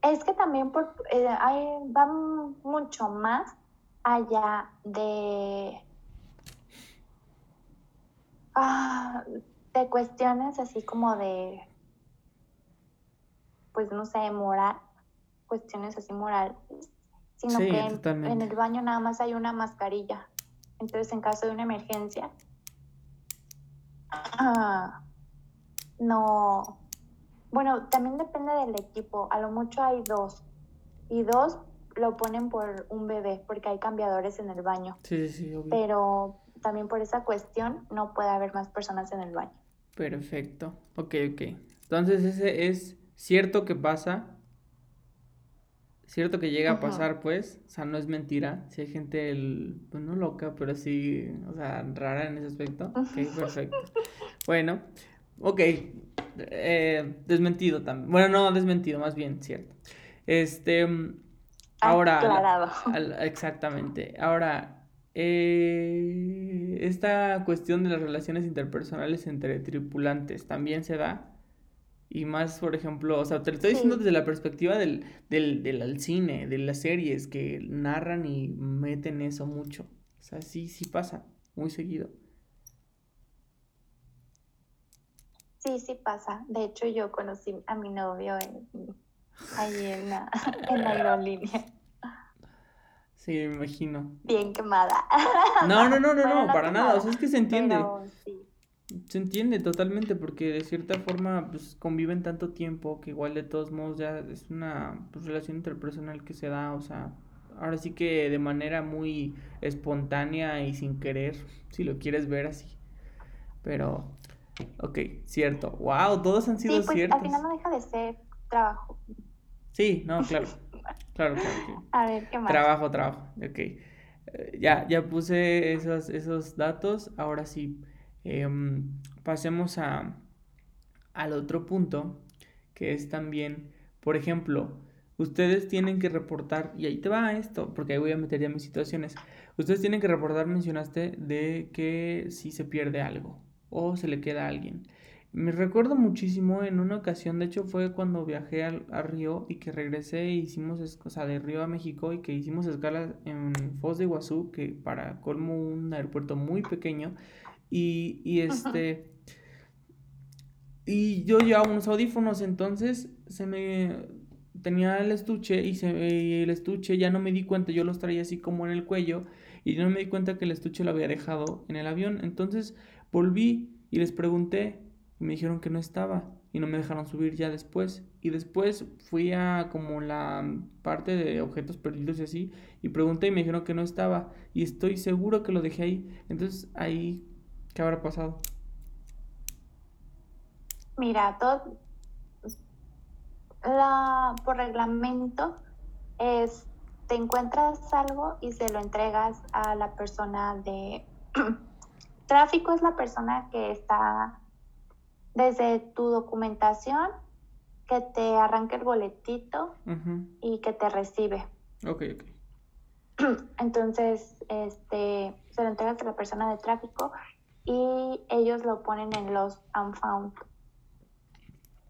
Speaker 2: Es que también por, eh, hay, va mucho más allá de Ah, de cuestiones así como de, pues no sé, moral, cuestiones así morales, sino que en, el baño nada más hay una mascarilla. Entonces, en caso de una emergencia, ah, no. Bueno, también depende del equipo. A lo mucho hay dos. Y dos lo ponen por un bebé, porque hay cambiadores en el baño.
Speaker 1: Sí, sí, obvio.
Speaker 2: Pero también por esa cuestión no puede haber más personas en el baño.
Speaker 1: Perfecto. Ok, ok. Entonces ese es cierto que pasa. Cierto que llega a pasar, pues. O sea, no es mentira. Si hay gente, el, pues no loca, pero sí, o sea, rara en ese aspecto. Ok, perfecto. bueno, ok. Eh, desmentido también. Bueno, no, desmentido, más bien, cierto. Este. Ahora.
Speaker 2: Aclarado.
Speaker 1: exactamente. Ahora, eh, esta cuestión de las relaciones interpersonales entre tripulantes también se da. Y más, por ejemplo, o sea, te lo estoy diciendo desde la perspectiva del, del, del cine, de las series que narran y meten eso mucho. O sea, sí, sí pasa, muy seguido.
Speaker 2: Sí, sí pasa. De hecho, yo conocí a mi novio en, ahí en la, en la aerolínea.
Speaker 1: Sí, me imagino.
Speaker 2: Bien quemada.
Speaker 1: No, no, no, no, no, para nada. O sea, es que se entiende. Se entiende totalmente porque de cierta forma pues conviven tanto tiempo que igual de todos modos ya es una pues, relación interpersonal que se da, o sea, ahora sí que de manera muy espontánea y sin querer, si lo quieres ver así. Pero, ok, cierto. Wow, todos han sido
Speaker 2: sí, pues,
Speaker 1: ciertos.
Speaker 2: Al final no deja de ser trabajo.
Speaker 1: Sí, no, claro. claro, claro.
Speaker 2: A ver, ¿qué más?
Speaker 1: Trabajo, trabajo. Ok. Eh, ya, ya puse esos, esos datos. Ahora sí, em, pasemos a, al otro punto, que es también, por ejemplo, ustedes tienen que reportar, y ahí te va esto, porque ahí voy a meter ya mis situaciones. Ustedes tienen que reportar, mencionaste, de que si se pierde algo o se le queda a alguien. Me recuerdo muchísimo en una ocasión, de hecho fue cuando viajé al, a Río y que regresé e hicimos, o sea, de Río a México y que hicimos escala en Foz de Iguazú, que para colmo un aeropuerto muy pequeño, y, y este... Y yo llevaba unos audífonos, entonces se me tenía el estuche y, se, y el estuche ya no me di cuenta, yo los traía así como en el cuello y no me di cuenta que el estuche lo había dejado en el avión. Entonces volví y les pregunté me dijeron que no estaba y no me dejaron subir ya después. Y después fui a como la parte de objetos perdidos y así y pregunté y me dijeron que no estaba y estoy seguro que lo dejé ahí. Entonces ahí, ¿qué habrá pasado?
Speaker 2: Mira, todo la, por reglamento es te encuentras algo y se lo entregas a la persona de tráfico es la persona que está desde tu documentación que te arranca el boletito y que te recibe.
Speaker 1: Ok, ok.
Speaker 2: Entonces, este, se lo entregas a la persona de tráfico y ellos lo ponen en los unfound.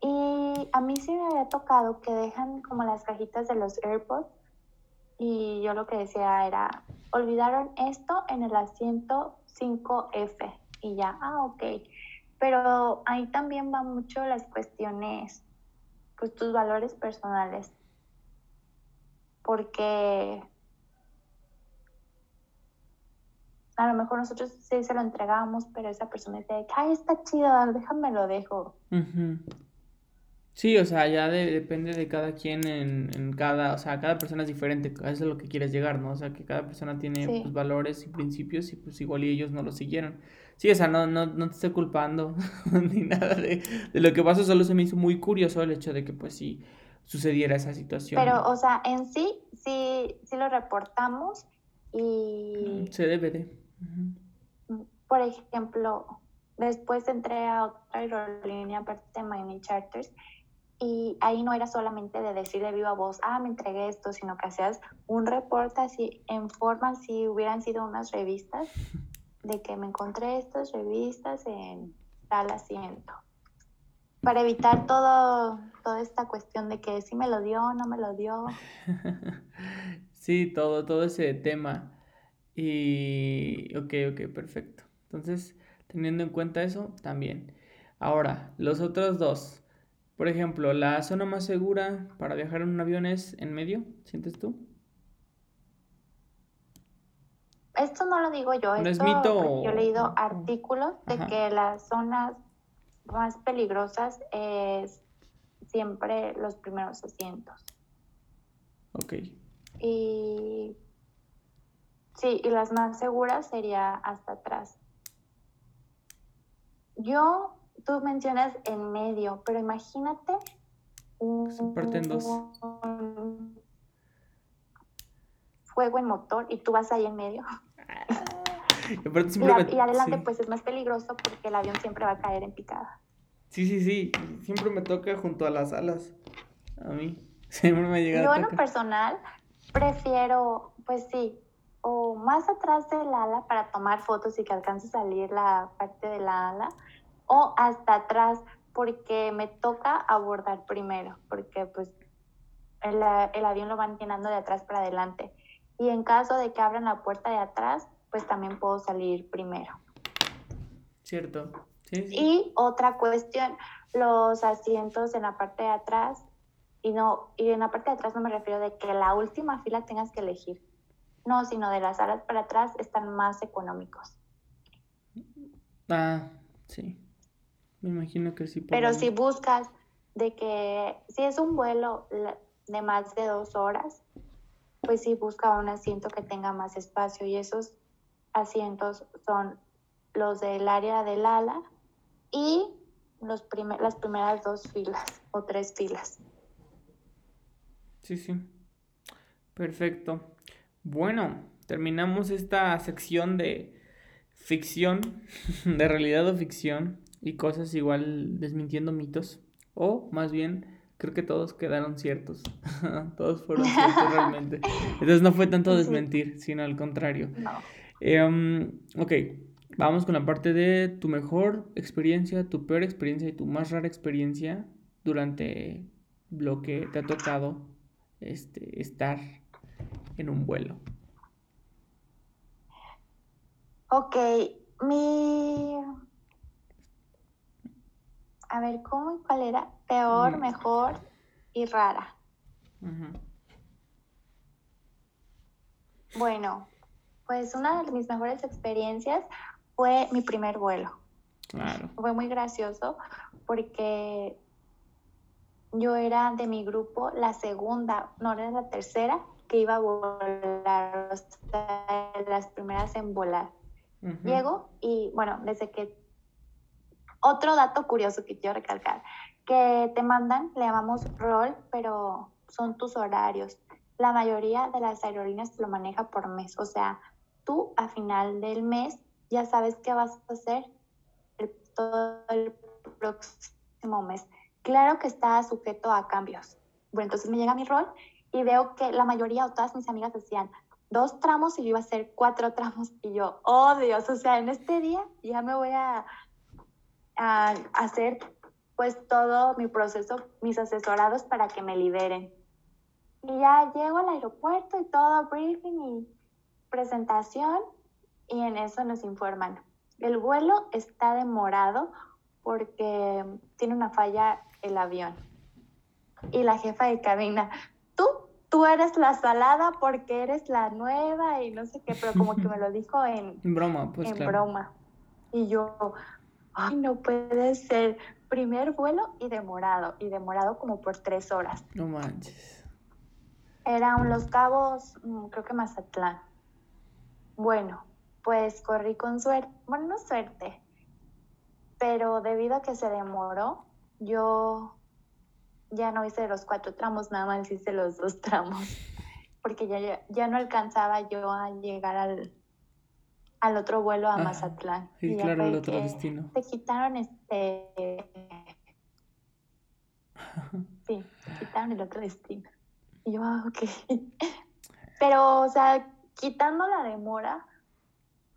Speaker 2: Y a mí sí me había tocado que dejan como las cajitas de los AirPods y yo lo que decía era, olvidaron esto en el asiento 5F y ya, ah, ok. Pero ahí también va mucho las cuestiones, pues tus valores personales. Porque a lo mejor nosotros sí se lo entregamos, pero esa persona dice, ay, está chido, déjame lo dejo.
Speaker 1: Sí, o sea, ya depende de cada quien en, en, cada, o sea, cada persona es diferente, eso es lo que quieres llegar, ¿no? O sea, que cada persona tiene pues, valores y principios y pues igual y ellos no los siguieron. Sí, o sea, no, no, no te estoy culpando ni nada de, de, lo que pasó, solo se me hizo muy curioso el hecho de que pues sí sucediera esa situación.
Speaker 2: Pero, o sea, en sí, sí, sí lo reportamos y...
Speaker 1: Mm, se debe de.
Speaker 2: Por ejemplo, después entré a otra aerolínea aparte de Miami Charters y ahí no era solamente de decir de viva voz, ah, me entregué esto, sino que hacías un reporte así en forma, si hubieran sido unas revistas, de que me encontré estas revistas en tal asiento. Para evitar todo, toda esta cuestión de que si me lo dio, no me lo dio.
Speaker 1: sí, todo, todo ese tema. Y, ok, ok, perfecto. Entonces, teniendo en cuenta eso, también. Ahora, los otros dos. Por ejemplo, la zona más segura para viajar en un avión es en medio, ¿sientes tú?
Speaker 2: Esto no lo digo yo, ¿No es mito yo he leído artículos de que las zonas más peligrosas es siempre los primeros asientos.
Speaker 1: Ok.
Speaker 2: Y sí, y las más seguras sería hasta atrás. Yo tú mencionas en medio, pero imagínate un, fuego en motor y tú vas ahí en medio. y, adelante pues es más peligroso porque el avión siempre va a caer en picada.
Speaker 1: Sí, sí, sí, siempre me toca junto a las alas. A mí siempre me llega
Speaker 2: Yo en lo personal prefiero, pues sí, o más atrás del ala para tomar fotos y que alcance a salir la parte de la ala, o hasta atrás, porque me toca abordar primero, porque pues el, el, avión lo van llenando de atrás para adelante. Y en caso de que abran la puerta de atrás, pues también puedo salir primero.
Speaker 1: Cierto.
Speaker 2: Y otra cuestión, los asientos en la parte de atrás, y no, y en la parte de atrás no me refiero de que la última fila tengas que elegir. No, sino de las alas para atrás están más económicos.
Speaker 1: Ah, sí. Me imagino que sí.
Speaker 2: Pero si buscas de que si es un vuelo de más de dos horas, pues sí busca un asiento que tenga más espacio y esos asientos son los del área del ala y los las primeras dos filas o tres filas.
Speaker 1: Sí, sí. Perfecto. Bueno, terminamos esta sección de ficción, de realidad o ficción y cosas igual desmintiendo mitos. O más bien, creo que todos quedaron ciertos. todos fueron ciertos realmente. Entonces no fue tanto desmentir, sino al contrario. Em, ok, vamos con la parte de tu mejor experiencia, tu peor experiencia y tu más rara experiencia durante lo que te ha tocado este, estar en un vuelo.
Speaker 2: Ok, mi... A ver, ¿cómo y cuál era? Peor, mm. mejor y rara. Bueno, pues una de mis mejores experiencias fue mi primer vuelo.
Speaker 1: Claro.
Speaker 2: Fue muy gracioso porque yo era de mi grupo la segunda, no era la tercera que iba a volar, o las primeras en volar. Llego y bueno, desde que... Otro dato curioso que quiero recalcar, que te mandan, le llamamos rol, pero son tus horarios. La mayoría de las aerolíneas lo maneja por mes, o sea, tú a final del mes ya sabes qué vas a hacer todo el próximo mes. Claro que está sujeto a cambios. Bueno, entonces me llega mi rol y veo que la mayoría o todas mis amigas decían dos tramos y yo iba a hacer cuatro tramos y yo, oh Dios, o sea, en este día ya me voy a, a hacer pues todo mi proceso, mis asesorados para que me liberen. Y ya llego al aeropuerto y todo briefing y presentación y en eso nos informan. El vuelo está demorado porque tiene una falla el avión. Y la jefa de cabina, tú, tú eres la salada porque eres la nueva y no sé qué, pero como que me lo dijo en,
Speaker 1: broma, pues.
Speaker 2: En broma. Y yo, ay, no puede ser. Primer vuelo y demorado, y demorado como por tres horas.
Speaker 1: No manches.
Speaker 2: Eran Los Cabos, mm, creo que Mazatlán. Bueno, pues corrí con suerte, bueno, no suerte, pero debido a que se demoró, yo ya no hice los cuatro tramos, nada más hice los dos tramos, porque ya, ya no alcanzaba yo a llegar al, al otro vuelo a Mazatlán.
Speaker 1: y claro, el otro destino.
Speaker 2: Te quitaron este... Sí, te quitaron el otro destino. Y yo, ah, ok. Pero, o sea, quitando la demora,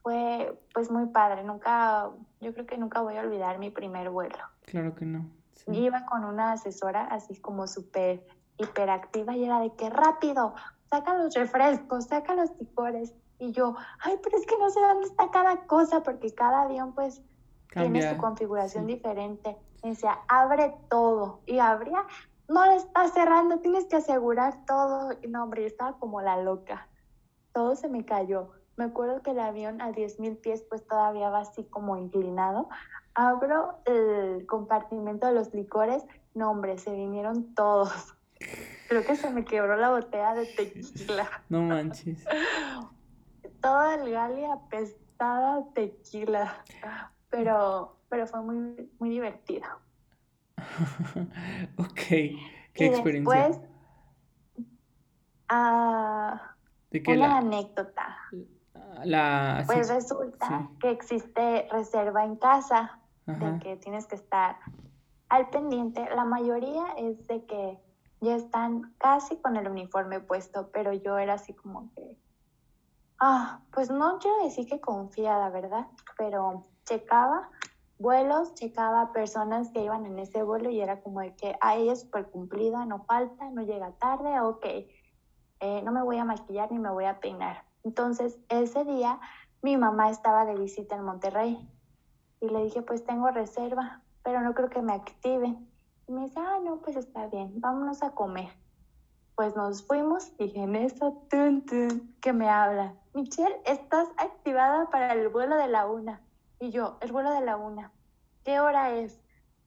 Speaker 2: fue pues muy padre. Nunca, yo creo que nunca voy a olvidar mi primer vuelo.
Speaker 1: Claro que no.
Speaker 2: Iba con una asesora así como súper hiperactiva y era de que rápido, saca los refrescos, saca los licores. Y yo, ay, pero es que no sé dónde está cada cosa porque cada avión pues tiene su configuración diferente. Y decía, abre todo. Y abría, no le está cerrando, tienes que asegurar todo. Y no, hombre, yo estaba como la loca. Todo se me cayó. Me acuerdo que el avión a 10.000 pies pues todavía va así como inclinado, Abro el compartimento de los licores, no hombre, se vinieron todos. Creo que se me quebró la botella de tequila.
Speaker 1: No manches.
Speaker 2: Toda el gali apestada tequila. Pero, pero fue muy, muy divertido.
Speaker 1: ok, qué experiencia.
Speaker 2: Después, ah, ¿De qué una anécdota.
Speaker 1: La,
Speaker 2: pues resulta que existe reserva en casa de que tienes que estar al pendiente. La mayoría es de que ya están casi con el uniforme puesto, pero yo era así como que, ah, pues no quiero decir que confiada, ¿verdad? Pero checaba vuelos, checaba personas que iban en ese vuelo y era como de que, a ella es súper cumplida, no falta, no llega tarde, ok, eh, no me voy a maquillar ni me voy a peinar. Entonces, ese día mi mamá estaba de visita en Monterrey y le dije, pues tengo reserva, pero no creo que me activen. Y me dice, ah, no, pues está bien, vámonos a comer. Pues nos fuimos y en eso, tun, tun, que me habla. Michelle, estás activada para el vuelo de la una. Y yo, el vuelo de la una. ¿Qué hora es?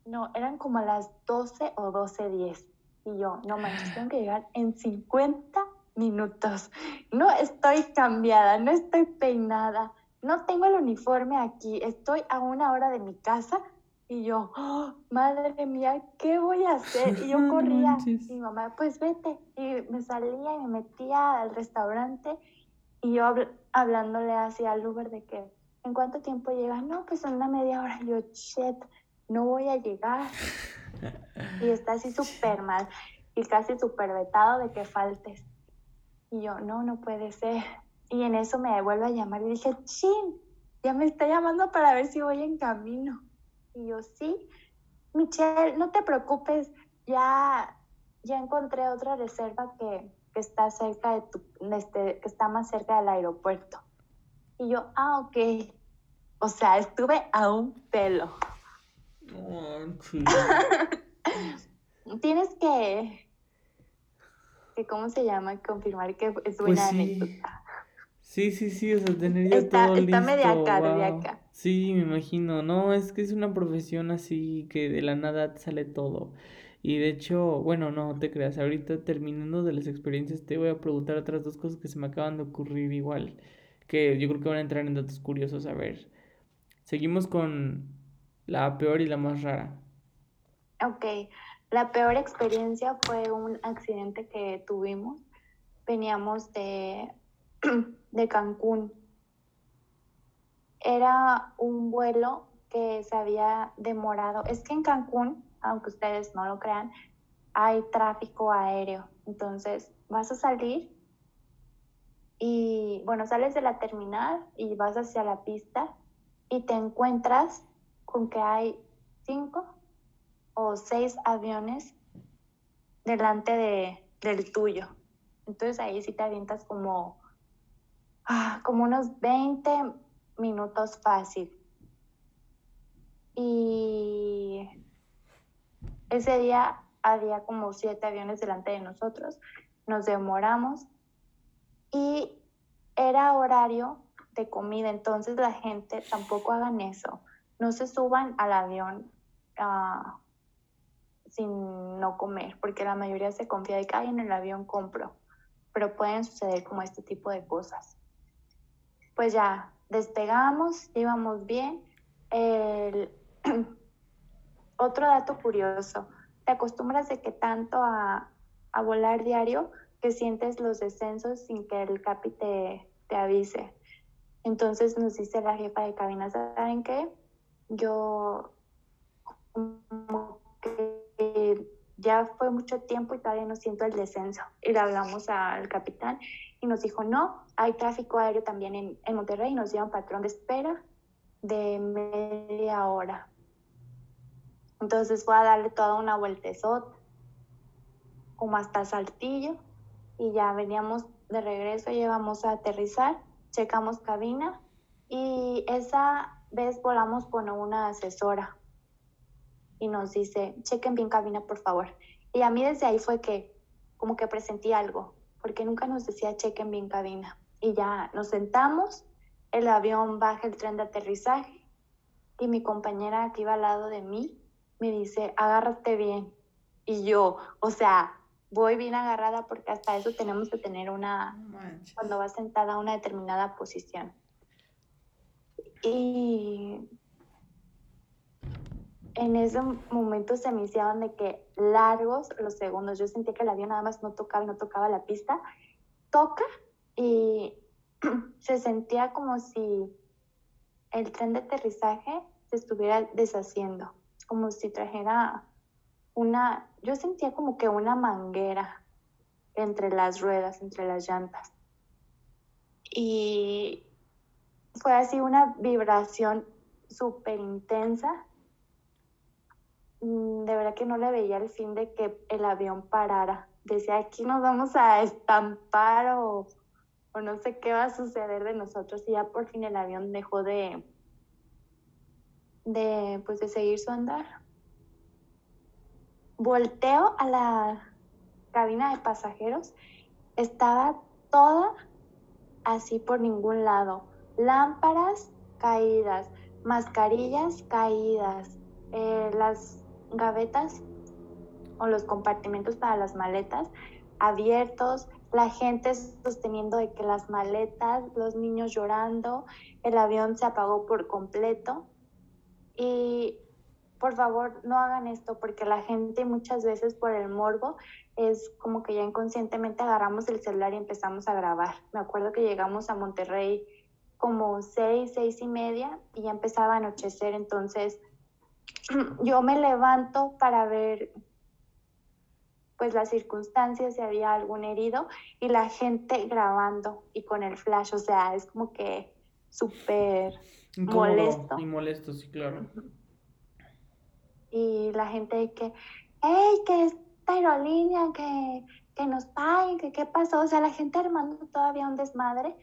Speaker 2: No, eran como las 12 o 12.10. Y yo, no manches, tengo que llegar en 50 minutos. No estoy cambiada, no estoy peinada, no tengo el uniforme aquí, estoy a una hora de mi casa y yo, oh, madre mía, ¿qué voy a hacer? Y yo corría. y mi mamá, pues vete. Y me salía y me metía al restaurante y yo hablándole así al Uber de que, ¿en cuánto tiempo llega? No, pues en una media hora. Yo, shit, no voy a llegar. y está así súper mal y casi súper vetado de que faltes. Y yo, no, no puede ser. Y en eso me vuelve a llamar y dije, chin, ya me está llamando para ver si voy en camino. Y yo, sí, Michelle, no te preocupes, ya, ya encontré otra reserva que, que está cerca de tu, este, que está más cerca del aeropuerto. Y yo, ah, ok. O sea, estuve a un pelo. Tienes que, que, ¿cómo se llama? Confirmar que es buena pues anécdota.
Speaker 1: Sí, sí, sí, o sea, tener ya todo listo. Está media cardíaca. Sí, me imagino. No, es que es una profesión así que de la nada sale todo. Y de hecho, bueno, no te creas, ahorita terminando de las experiencias te voy a preguntar otras dos cosas que se me acaban de ocurrir igual, que yo creo que van a entrar en datos curiosos. A ver, seguimos con la peor y la más rara.
Speaker 2: Ok, la peor experiencia fue un accidente que tuvimos. Veníamos de de Cancún. Era un vuelo que se había demorado. Es que en Cancún, aunque ustedes no lo crean, hay tráfico aéreo. Entonces, vas a salir y, bueno, sales de la terminal y vas hacia la pista y te encuentras con que hay cinco o seis aviones delante de, del tuyo. Entonces ahí sí te avientas como Ah, como unos 20 minutos fácil. Y ese día había como siete aviones delante de nosotros. Nos demoramos y era horario de comida, entonces la gente tampoco hagan eso. No se suban al avión ah, sin no comer, porque la mayoría se confía de que en el avión compro, pero pueden suceder como este tipo de cosas pues ya despegamos, íbamos bien. Otro dato curioso, te acostumbras de que tanto a, volar diario que sientes los descensos sin que el capi te, te avise. Entonces nos dice la jefa de cabina, ¿saben qué? Yo como que ya fue mucho tiempo y todavía no siento el descenso. Y le hablamos al capitán y nos dijo, no, hay tráfico aéreo también en, en Monterrey y nos dio un patrón de espera de media hora. Entonces fue a darle toda una vueltezota, como hasta Saltillo, y ya veníamos de regreso, llevamos a aterrizar, checamos cabina y esa vez volamos con una asesora y nos dice, chequen bien cabina, por favor. Y a mí desde ahí fue que como que presentí algo, porque nunca nos decía chequen bien cabina. Y ya nos sentamos, el avión baja el tren de aterrizaje y mi compañera que iba al lado de mí me dice, agárrate bien. Y yo, o sea, voy bien agarrada porque hasta eso tenemos que tener una, cuando vas sentada a una determinada posición. Y en ese momento se me hicieron de que largos los segundos. Yo sentía que el avión nada más no tocaba y no tocaba la pista. Toca y se sentía como si el tren de aterrizaje se estuviera deshaciendo, como si trajera una, yo sentía como que una manguera entre las ruedas, entre las llantas. Y fue así una vibración súper intensa. Mm, de verdad que no le veía el fin de que el avión parara. Decía, aquí nos vamos a estampar o, o no sé qué va a suceder de nosotros. Y ya por fin el avión dejó de, de, pues, de seguir su andar. Volteo a la cabina de pasajeros. Estaba toda así por ningún lado. Lámparas caídas, mascarillas caídas, eh, las gavetas o los compartimentos para las maletas abiertos, la gente sosteniendo de que las maletas, los niños llorando, el avión se apagó por completo. Y por favor, no hagan esto porque la gente muchas veces por el morbo es como que ya inconscientemente agarramos el celular y empezamos a grabar. Me acuerdo que llegamos a Monterrey como seis, seis y media y ya empezaba a anochecer, entonces yo me levanto para ver pues las circunstancias, si había algún herido y la gente grabando y con el flash, o sea, es como que súper molesto.
Speaker 1: Y molesto, sí, claro.
Speaker 2: Y la gente que, hey, que esta aerolínea, que, que nos paguen, que qué pasó, o sea, la gente armando todavía un desmadre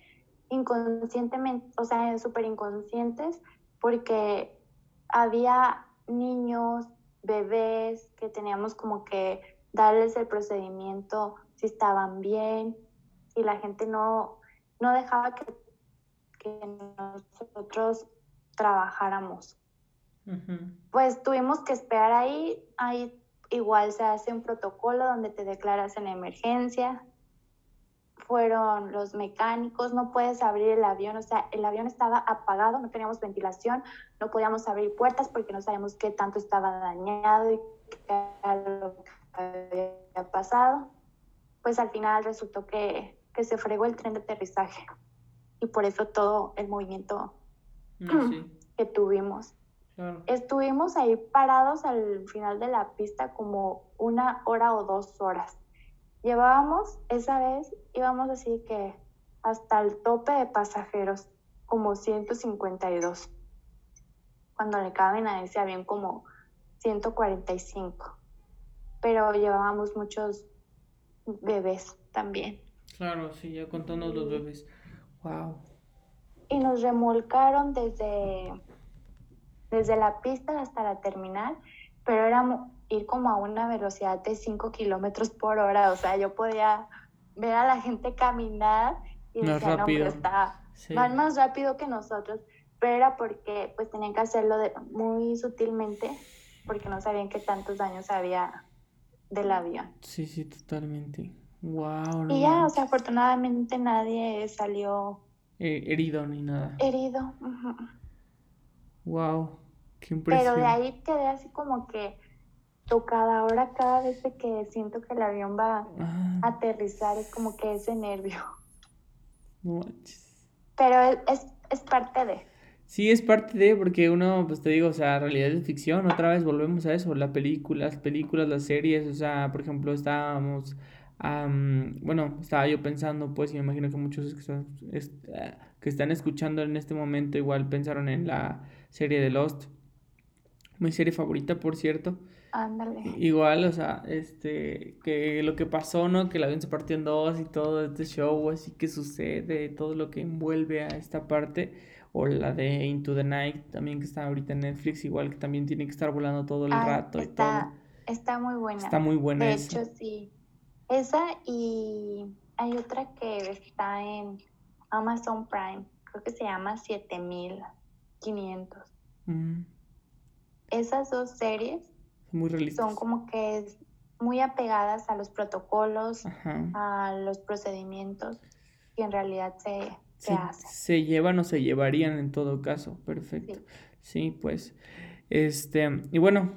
Speaker 2: inconscientemente, o sea, súper inconscientes, porque había niños, bebés, que teníamos como que darles el procedimiento si estaban bien, y la gente no, no dejaba que, que nosotros trabajáramos. Pues tuvimos que esperar ahí, ahí igual se hace un protocolo donde te declaras en emergencia, fueron los mecánicos, no puedes abrir el avión, o sea, el avión estaba apagado, no teníamos ventilación, no podíamos abrir puertas porque no sabíamos qué tanto estaba dañado y qué era lo que había pasado. Pues al final resultó que, que se fregó el tren de aterrizaje y por eso todo el movimiento que tuvimos. Estuvimos ahí parados al final de la pista como una hora o dos horas Llevábamos, esa vez íbamos así que hasta el tope de pasajeros, como 152, cuando le caben a ese avión como 145, pero llevábamos muchos bebés también.
Speaker 1: Claro, sí, ya contando los bebés. Wow.
Speaker 2: Y nos remolcaron desde, desde la pista hasta la terminal, pero era ir como a una velocidad de 5 kilómetros por hora. O sea, yo podía ver a la gente caminar y más decía, rápido. no, está, van más rápido que nosotros. Pero era porque pues tenían que hacerlo de, muy sutilmente porque no sabían qué tantos daños había del avión.
Speaker 1: Sí, sí, totalmente. Wow.
Speaker 2: y ya, o sea, afortunadamente nadie salió
Speaker 1: eh, herido ni nada.
Speaker 2: Herido.
Speaker 1: Wow, qué
Speaker 2: impresión. Pero de ahí quedé así como que tocada. Ahora cada vez que siento que el avión va a aterrizar es como que ese nervio. Pero es, es, parte de.
Speaker 1: Sí, es parte de, porque uno, pues te digo, o sea, realidad es ficción, otra vez volvemos a eso, la película, las películas, las series, o sea, por ejemplo, estábamos, bueno, estaba yo pensando, pues, y me imagino que muchos que están, que están escuchando en este momento igual pensaron en la serie de Lost, mi serie favorita, por cierto,
Speaker 2: Ándale.
Speaker 1: Igual, o sea, este, que lo que pasó, ¿no? Que el avión se partió en dos y todo este show, así que sucede, todo lo que envuelve a esta parte, o la de Into the Night, también que está ahorita en Netflix, igual que también tiene que estar volando todo el rato
Speaker 2: y todo. Está muy buena.
Speaker 1: Está muy buena.
Speaker 2: De hecho, sí. Esa y hay otra que está en Amazon Prime, creo que se llama 7500. Mm. Esas dos series
Speaker 1: muy realistas.
Speaker 2: Son como que muy apegadas a los protocolos, a los procedimientos que en realidad se, se hacen.
Speaker 1: Se llevan o se llevarían en todo caso, perfecto. Sí. pues, este, y bueno,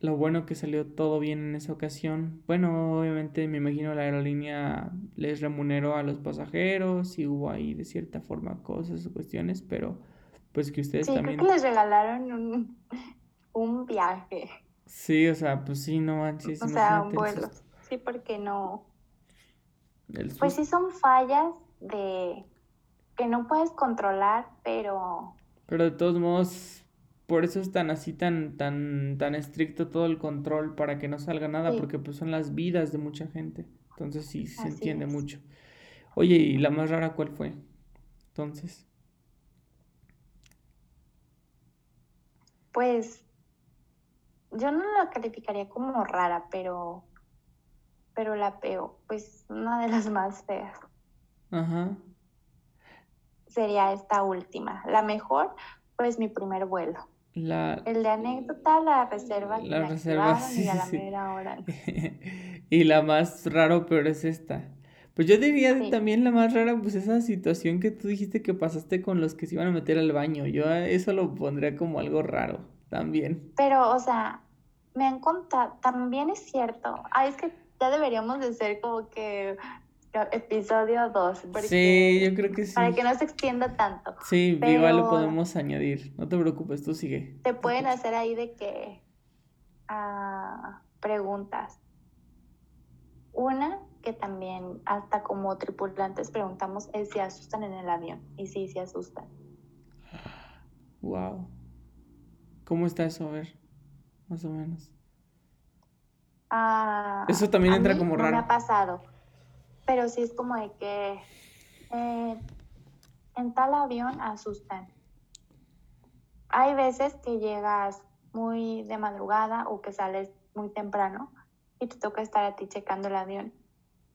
Speaker 1: lo bueno que salió todo bien en esa ocasión. Bueno, obviamente me imagino la aerolínea les remuneró a los pasajeros y hubo ahí de cierta forma cosas o cuestiones, pero pues que ustedes también...
Speaker 2: Creo que les regalaron un, un viaje.
Speaker 1: Sí, o sea, pues sí, no manches.
Speaker 2: O sea, un vuelo. Sí, porque no. Pues sí son fallas de que no puedes controlar, pero
Speaker 1: Pero de todos modos, por eso es tan así, tan, tan, tan estricto todo el control para que no salga nada, porque pues son las vidas de mucha gente. Entonces sí, se entiende mucho. Oye, ¿y la más rara cuál fue? Entonces.
Speaker 2: Pues yo no la calificaría como rara, pero pero la peor, pues una de las más feas. Ajá. Sería esta última. La mejor, pues mi primer vuelo. La... El de anécdota, la reserva. La reserva, sí, y a la
Speaker 1: primera hora. y la más raro, peor es esta. Pues yo diría también la más rara, pues esa situación que tú dijiste que pasaste con los que se iban a meter al baño. Yo eso lo pondría como algo raro también.
Speaker 2: Pero, o sea, me han contado, también es cierto. Ay, es que ya deberíamos de ser como que episodio 2.
Speaker 1: Sí, yo creo que sí.
Speaker 2: Para que no se extienda tanto.
Speaker 1: Sí, igual lo podemos añadir. No te preocupes, tú sigue.
Speaker 2: Te pueden hacer ahí de que uh, preguntas. Una que también hasta como tripulantes preguntamos es si asustan en el avión. Y sí, sí asustan.
Speaker 1: Wow. ¿Cómo está eso? A ver, más o menos.
Speaker 2: Ah, Eso también entra como raro. Me ha pasado, pero sí es como de que eh, en tal avión asustan. Hay veces que llegas muy de madrugada o que sales muy temprano y te toca estar a ti checando el avión.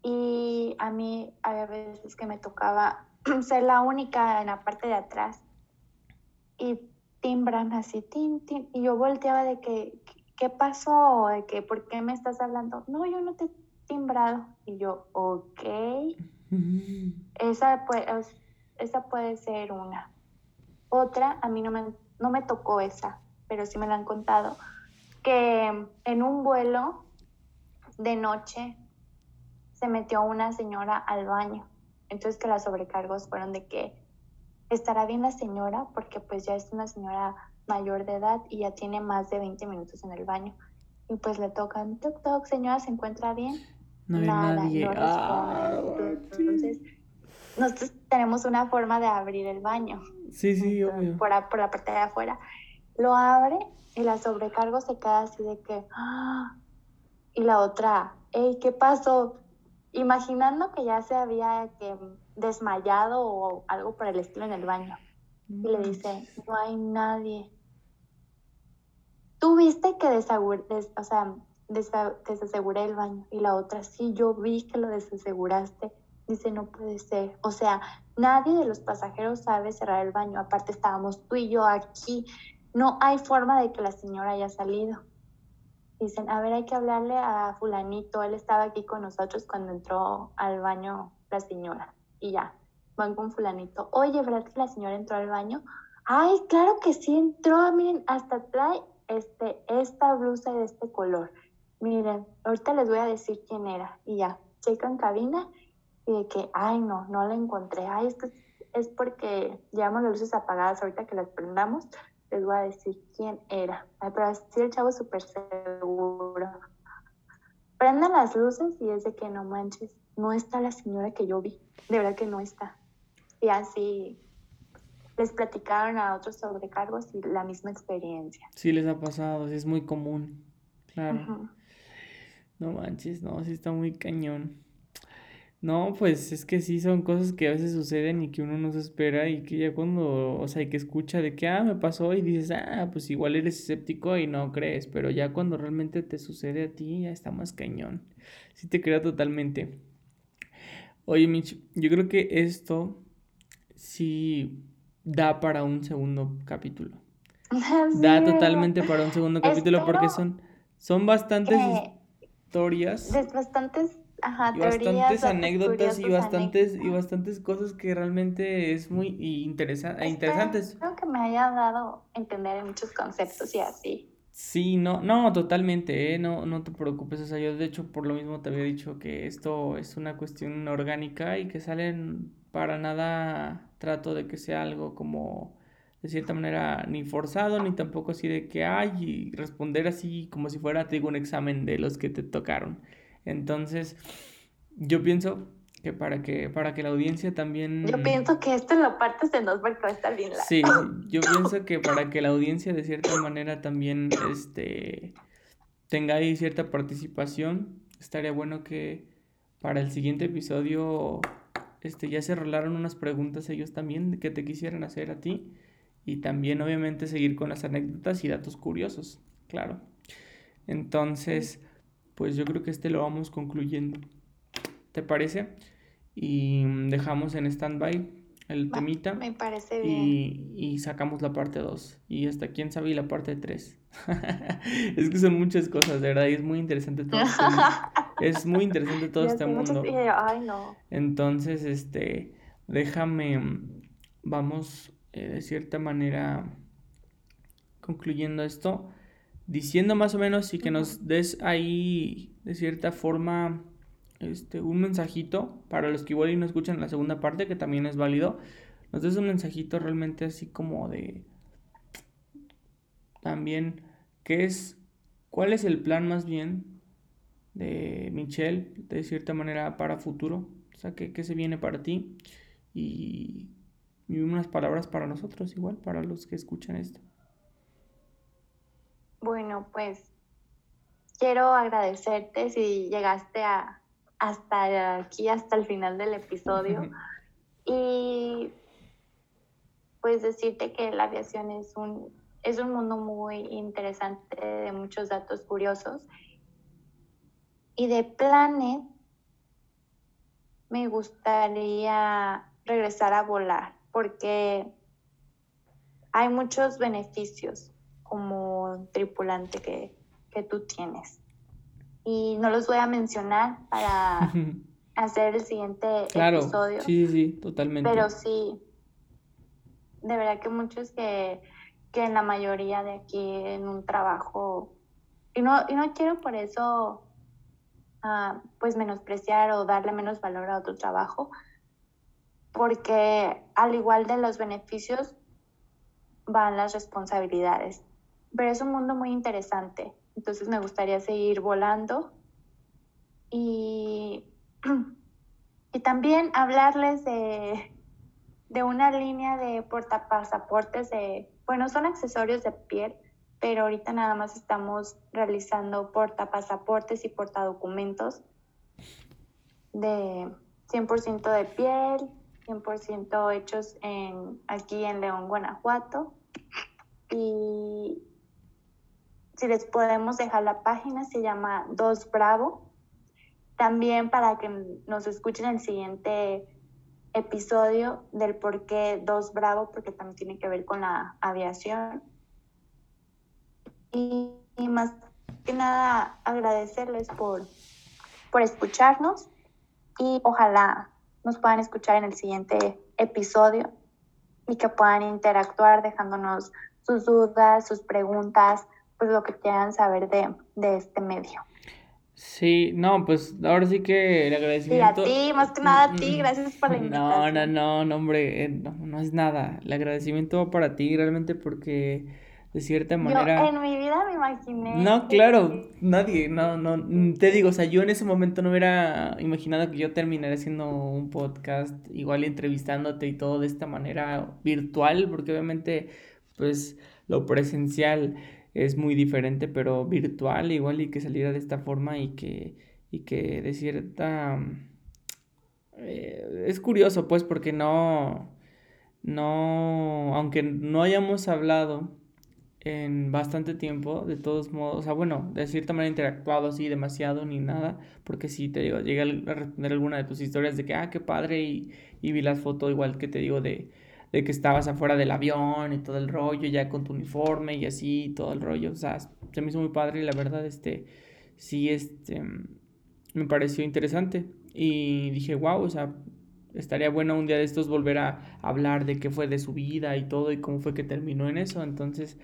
Speaker 2: Y a mí había veces que me tocaba ser la única en la parte de atrás y timbran así, tin, tin, y yo volteaba de que, ¿qué pasó? ¿De que, ¿Por qué me estás hablando? No, yo no te timbrado. Y yo, ok. esa, puede, esa puede ser una. Otra, a mí no me, no me tocó esa, pero sí me la han contado, que en un vuelo de noche se metió una señora al baño. Entonces que las sobrecargos fueron de que estará bien la señora, porque pues ya es una señora mayor de edad y ya tiene más de 20 minutos en el baño. Y pues le tocan, toc, toc, señora, ¿se encuentra bien? No Nada, nadie. Ah, Entonces, nosotros tenemos una forma de abrir el baño.
Speaker 1: Sí, sí, obvio.
Speaker 2: Por, por la parte de afuera. Lo abre y la sobrecargo se queda así de que, ¡ah! y la otra, hey, ¿qué pasó? Imaginando que ya se había que desmayado o algo por el estilo en el baño. Y le dice, no hay nadie. Tú viste que desaseguré, o sea, desaseguré el baño. Y la otra, sí, yo vi que lo desaseguraste. Dice, no puede ser. O sea, nadie de los pasajeros sabe cerrar el baño. Aparte estábamos tú y yo aquí. No hay forma de que la señora haya salido. Dicen, a ver, hay que hablarle a fulanito. Él estaba aquí con nosotros cuando entró al baño la señora. Y ya, van con fulanito. Oye, ¿verdad que la señora entró al baño? Ay, claro que sí entró. Miren, hasta trae este, esta blusa de este color. Miren, ahorita les voy a decir quién era. Y ya, checan cabina y de que, ay, no, no la encontré. Ay, es es porque llevamos las luces apagadas. Ahorita que las prendamos, les voy a decir quién era. Ay, pero así el chavo súper seguro. Prendan las luces y es de que no manches, no está la señora que yo vi. De verdad que no está. Y así les platicaron a otros sobrecargos y la misma experiencia.
Speaker 1: Sí, les ha pasado, es muy común, claro. No manches, no, sí está muy cañón. No, pues es que sí son cosas que a veces suceden y que uno no se espera y que ya cuando, o sea, que escucha de que, ah, me pasó y dices, ah, pues igual eres escéptico y no crees, pero ya cuando realmente te sucede a ti ya está más cañón. Sí te crea totalmente. Oye, Mitch, yo creo que esto sí da para un segundo capítulo. da totalmente para un segundo capítulo porque son, son bastantes historias.
Speaker 2: bastantes, ajá,
Speaker 1: y bastantes anécdotas y bastantes, y bastantes cosas que realmente es muy interesa interesantes.
Speaker 2: Creo que me haya dado a entender muchos conceptos y así.
Speaker 1: Sí, no, no, totalmente, ¿eh? no, no te preocupes, o sea, yo de hecho por lo mismo te había dicho que esto es una cuestión orgánica y que salen para nada trato de que sea algo como de cierta manera ni forzado ni tampoco así de que hay y responder así como si fuera te digo un examen de los que te tocaron. Entonces, yo pienso que para que para que la audiencia también
Speaker 2: Yo pienso que esto lo partes en dos porque estar bien largo.
Speaker 1: Sí, yo pienso que para que la audiencia de cierta manera también este tenga ahí cierta participación, estaría bueno que para el siguiente episodio este ya se rolaron unas preguntas ellos también que te quisieran hacer a ti y también obviamente seguir con las anécdotas y datos curiosos, claro. Entonces, pues yo creo que este lo vamos concluyendo. ¿Te parece? y dejamos en stand-by el temita.
Speaker 2: Me parece bien.
Speaker 1: Y, y sacamos la parte 2. Y hasta quién sabe la parte 3. es que son muchas cosas, de verdad. Y es muy interesante todo este mundo. Es muy interesante todo este mundo.
Speaker 2: Ay, no.
Speaker 1: Entonces, este, déjame, vamos eh, de cierta manera concluyendo esto, diciendo más o menos y que nos des ahí de cierta forma este, un mensajito para los que igual no escuchan la segunda parte, que también es válido. Nos des un mensajito realmente así como de. También, ¿qué es. ¿Cuál es el plan más bien de Michelle, de cierta manera, para futuro? O sea, ¿qué, qué se viene para ti? Y unas palabras para nosotros, igual, para los que escuchan esto.
Speaker 2: Bueno, pues quiero agradecerte si llegaste a, hasta aquí, hasta el final del episodio. y pues decirte que la aviación es un, es un mundo muy interesante de muchos datos curiosos. Y de planes, me gustaría regresar a volar porque hay muchos beneficios como tripulante que, que tú tienes y no los voy a mencionar para hacer el siguiente
Speaker 1: claro,
Speaker 2: episodio.
Speaker 1: Sí, sí, totalmente.
Speaker 2: Pero sí, de verdad que muchos que, que en la mayoría de aquí en un trabajo, y no, y no quiero por eso uh, pues menospreciar o darle menos valor a otro trabajo, porque al igual de los beneficios van las responsabilidades. Pero es un mundo muy interesante entonces me gustaría seguir volando y, y también hablarles de, de una línea de portapasaportes de, bueno, son accesorios de piel, pero ahorita nada más estamos realizando portapasaportes y portadocumentos de 100% de piel, 100% hechos en, aquí en León, Guanajuato. Y si les podemos dejar la página, se llama Dos Bravo. También para que nos escuchen el siguiente episodio del por qué Dos Bravo, porque también tiene que ver con la aviación. Y, más que nada agradecerles por, por escucharnos y ojalá nos puedan escuchar en el siguiente episodio y que puedan interactuar dejándonos sus dudas, sus preguntas, pues lo que quieran saber de, de este medio.
Speaker 1: Sí, no, pues ahora sí que el agradecimiento.
Speaker 2: Y a ti, más que nada a ti, mm, gracias por la invitación.
Speaker 1: No, no, no, hombre, eh, no, no es nada. El agradecimiento va para ti realmente porque de cierta manera.
Speaker 2: Yo en mi vida me imaginé.
Speaker 1: No, claro, nadie, no, no, te digo, o sea, yo en ese momento no hubiera imaginado que yo terminara haciendo un podcast, igual entrevistándote y todo de esta manera virtual, porque obviamente, pues, lo presencial es muy diferente, pero virtual igual y que saliera de esta forma y que, y que de cierta... Eh, es curioso pues porque no, no, aunque no hayamos hablado en bastante tiempo, de todos modos, o sea, bueno, de cierta manera interactuado así demasiado ni nada, porque si te digo, llegué a responder alguna de tus historias de que, ah, qué padre, y, y vi las fotos igual que te digo de, de que estabas afuera del avión y todo el rollo, ya con tu uniforme y así, todo el rollo. O sea, se me hizo muy padre y la verdad, este, sí, este, me pareció interesante. Y dije, wow, o sea, estaría bueno un día de estos volver a hablar de qué fue de su vida y todo y cómo fue que terminó en eso. Entonces,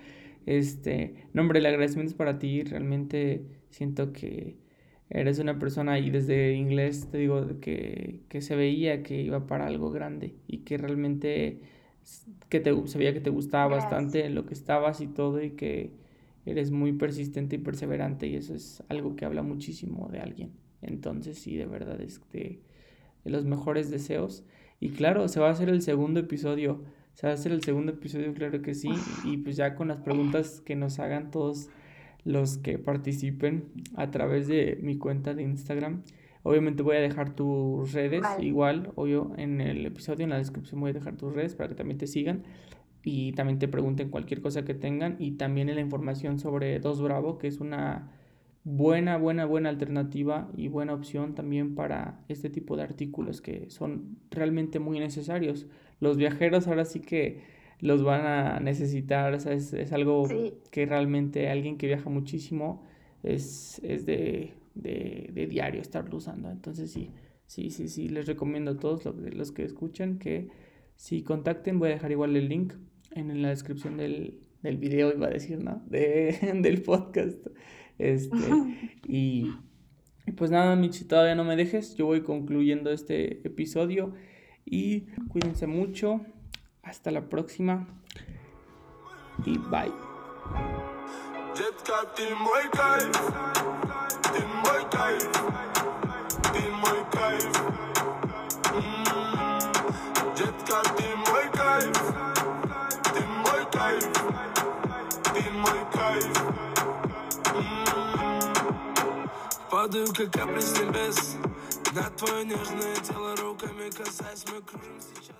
Speaker 1: este, no, hombre, el agradecimiento es para ti. Realmente siento que eres una persona y desde inglés te digo que, que se veía que iba para algo grande y que realmente que te sabía que te gustaba bastante lo que estabas y todo y que eres muy persistente y perseverante y eso es algo que habla muchísimo de alguien. Entonces sí, de verdad, este, los mejores deseos. Y claro, se va a hacer el segundo episodio. Se va a hacer el segundo episodio, claro que sí. Y pues ya con las preguntas que nos hagan todos los que participen a través de mi cuenta de Instagram. Obviamente voy a dejar tus redes, igual, o yo en el episodio, en la descripción voy a dejar tus redes para que también te sigan y también te pregunten cualquier cosa que tengan y también en la información sobre Dos Bravo, que es una buena, buena, buena alternativa y buena opción también para este tipo de artículos que son realmente muy necesarios. Los viajeros ahora sí que los van a necesitar, o sea, es, es algo que realmente alguien que viaja muchísimo es, es de, de, de, diario estarlo usando. Entonces sí, sí, sí, sí, les recomiendo a todos los, los que escuchan que si contacten, voy a dejar igual el link en la descripción del, del video, iba a decir, ¿no? De, del podcast. Este, y, y pues nada, Michi, todavía no me dejes, yo voy concluyendo este episodio y cuídense mucho. Hasta la próxima y bye.
Speaker 3: Детка, ты мой кайф, ты мой кайф, ты мой кайф. Детка, ты мой кайф, ты мой кайф, ты мой кайф.
Speaker 1: Падаю, как капли с небес, на твое нежное тело руками касаясь, мы кружим сейчас.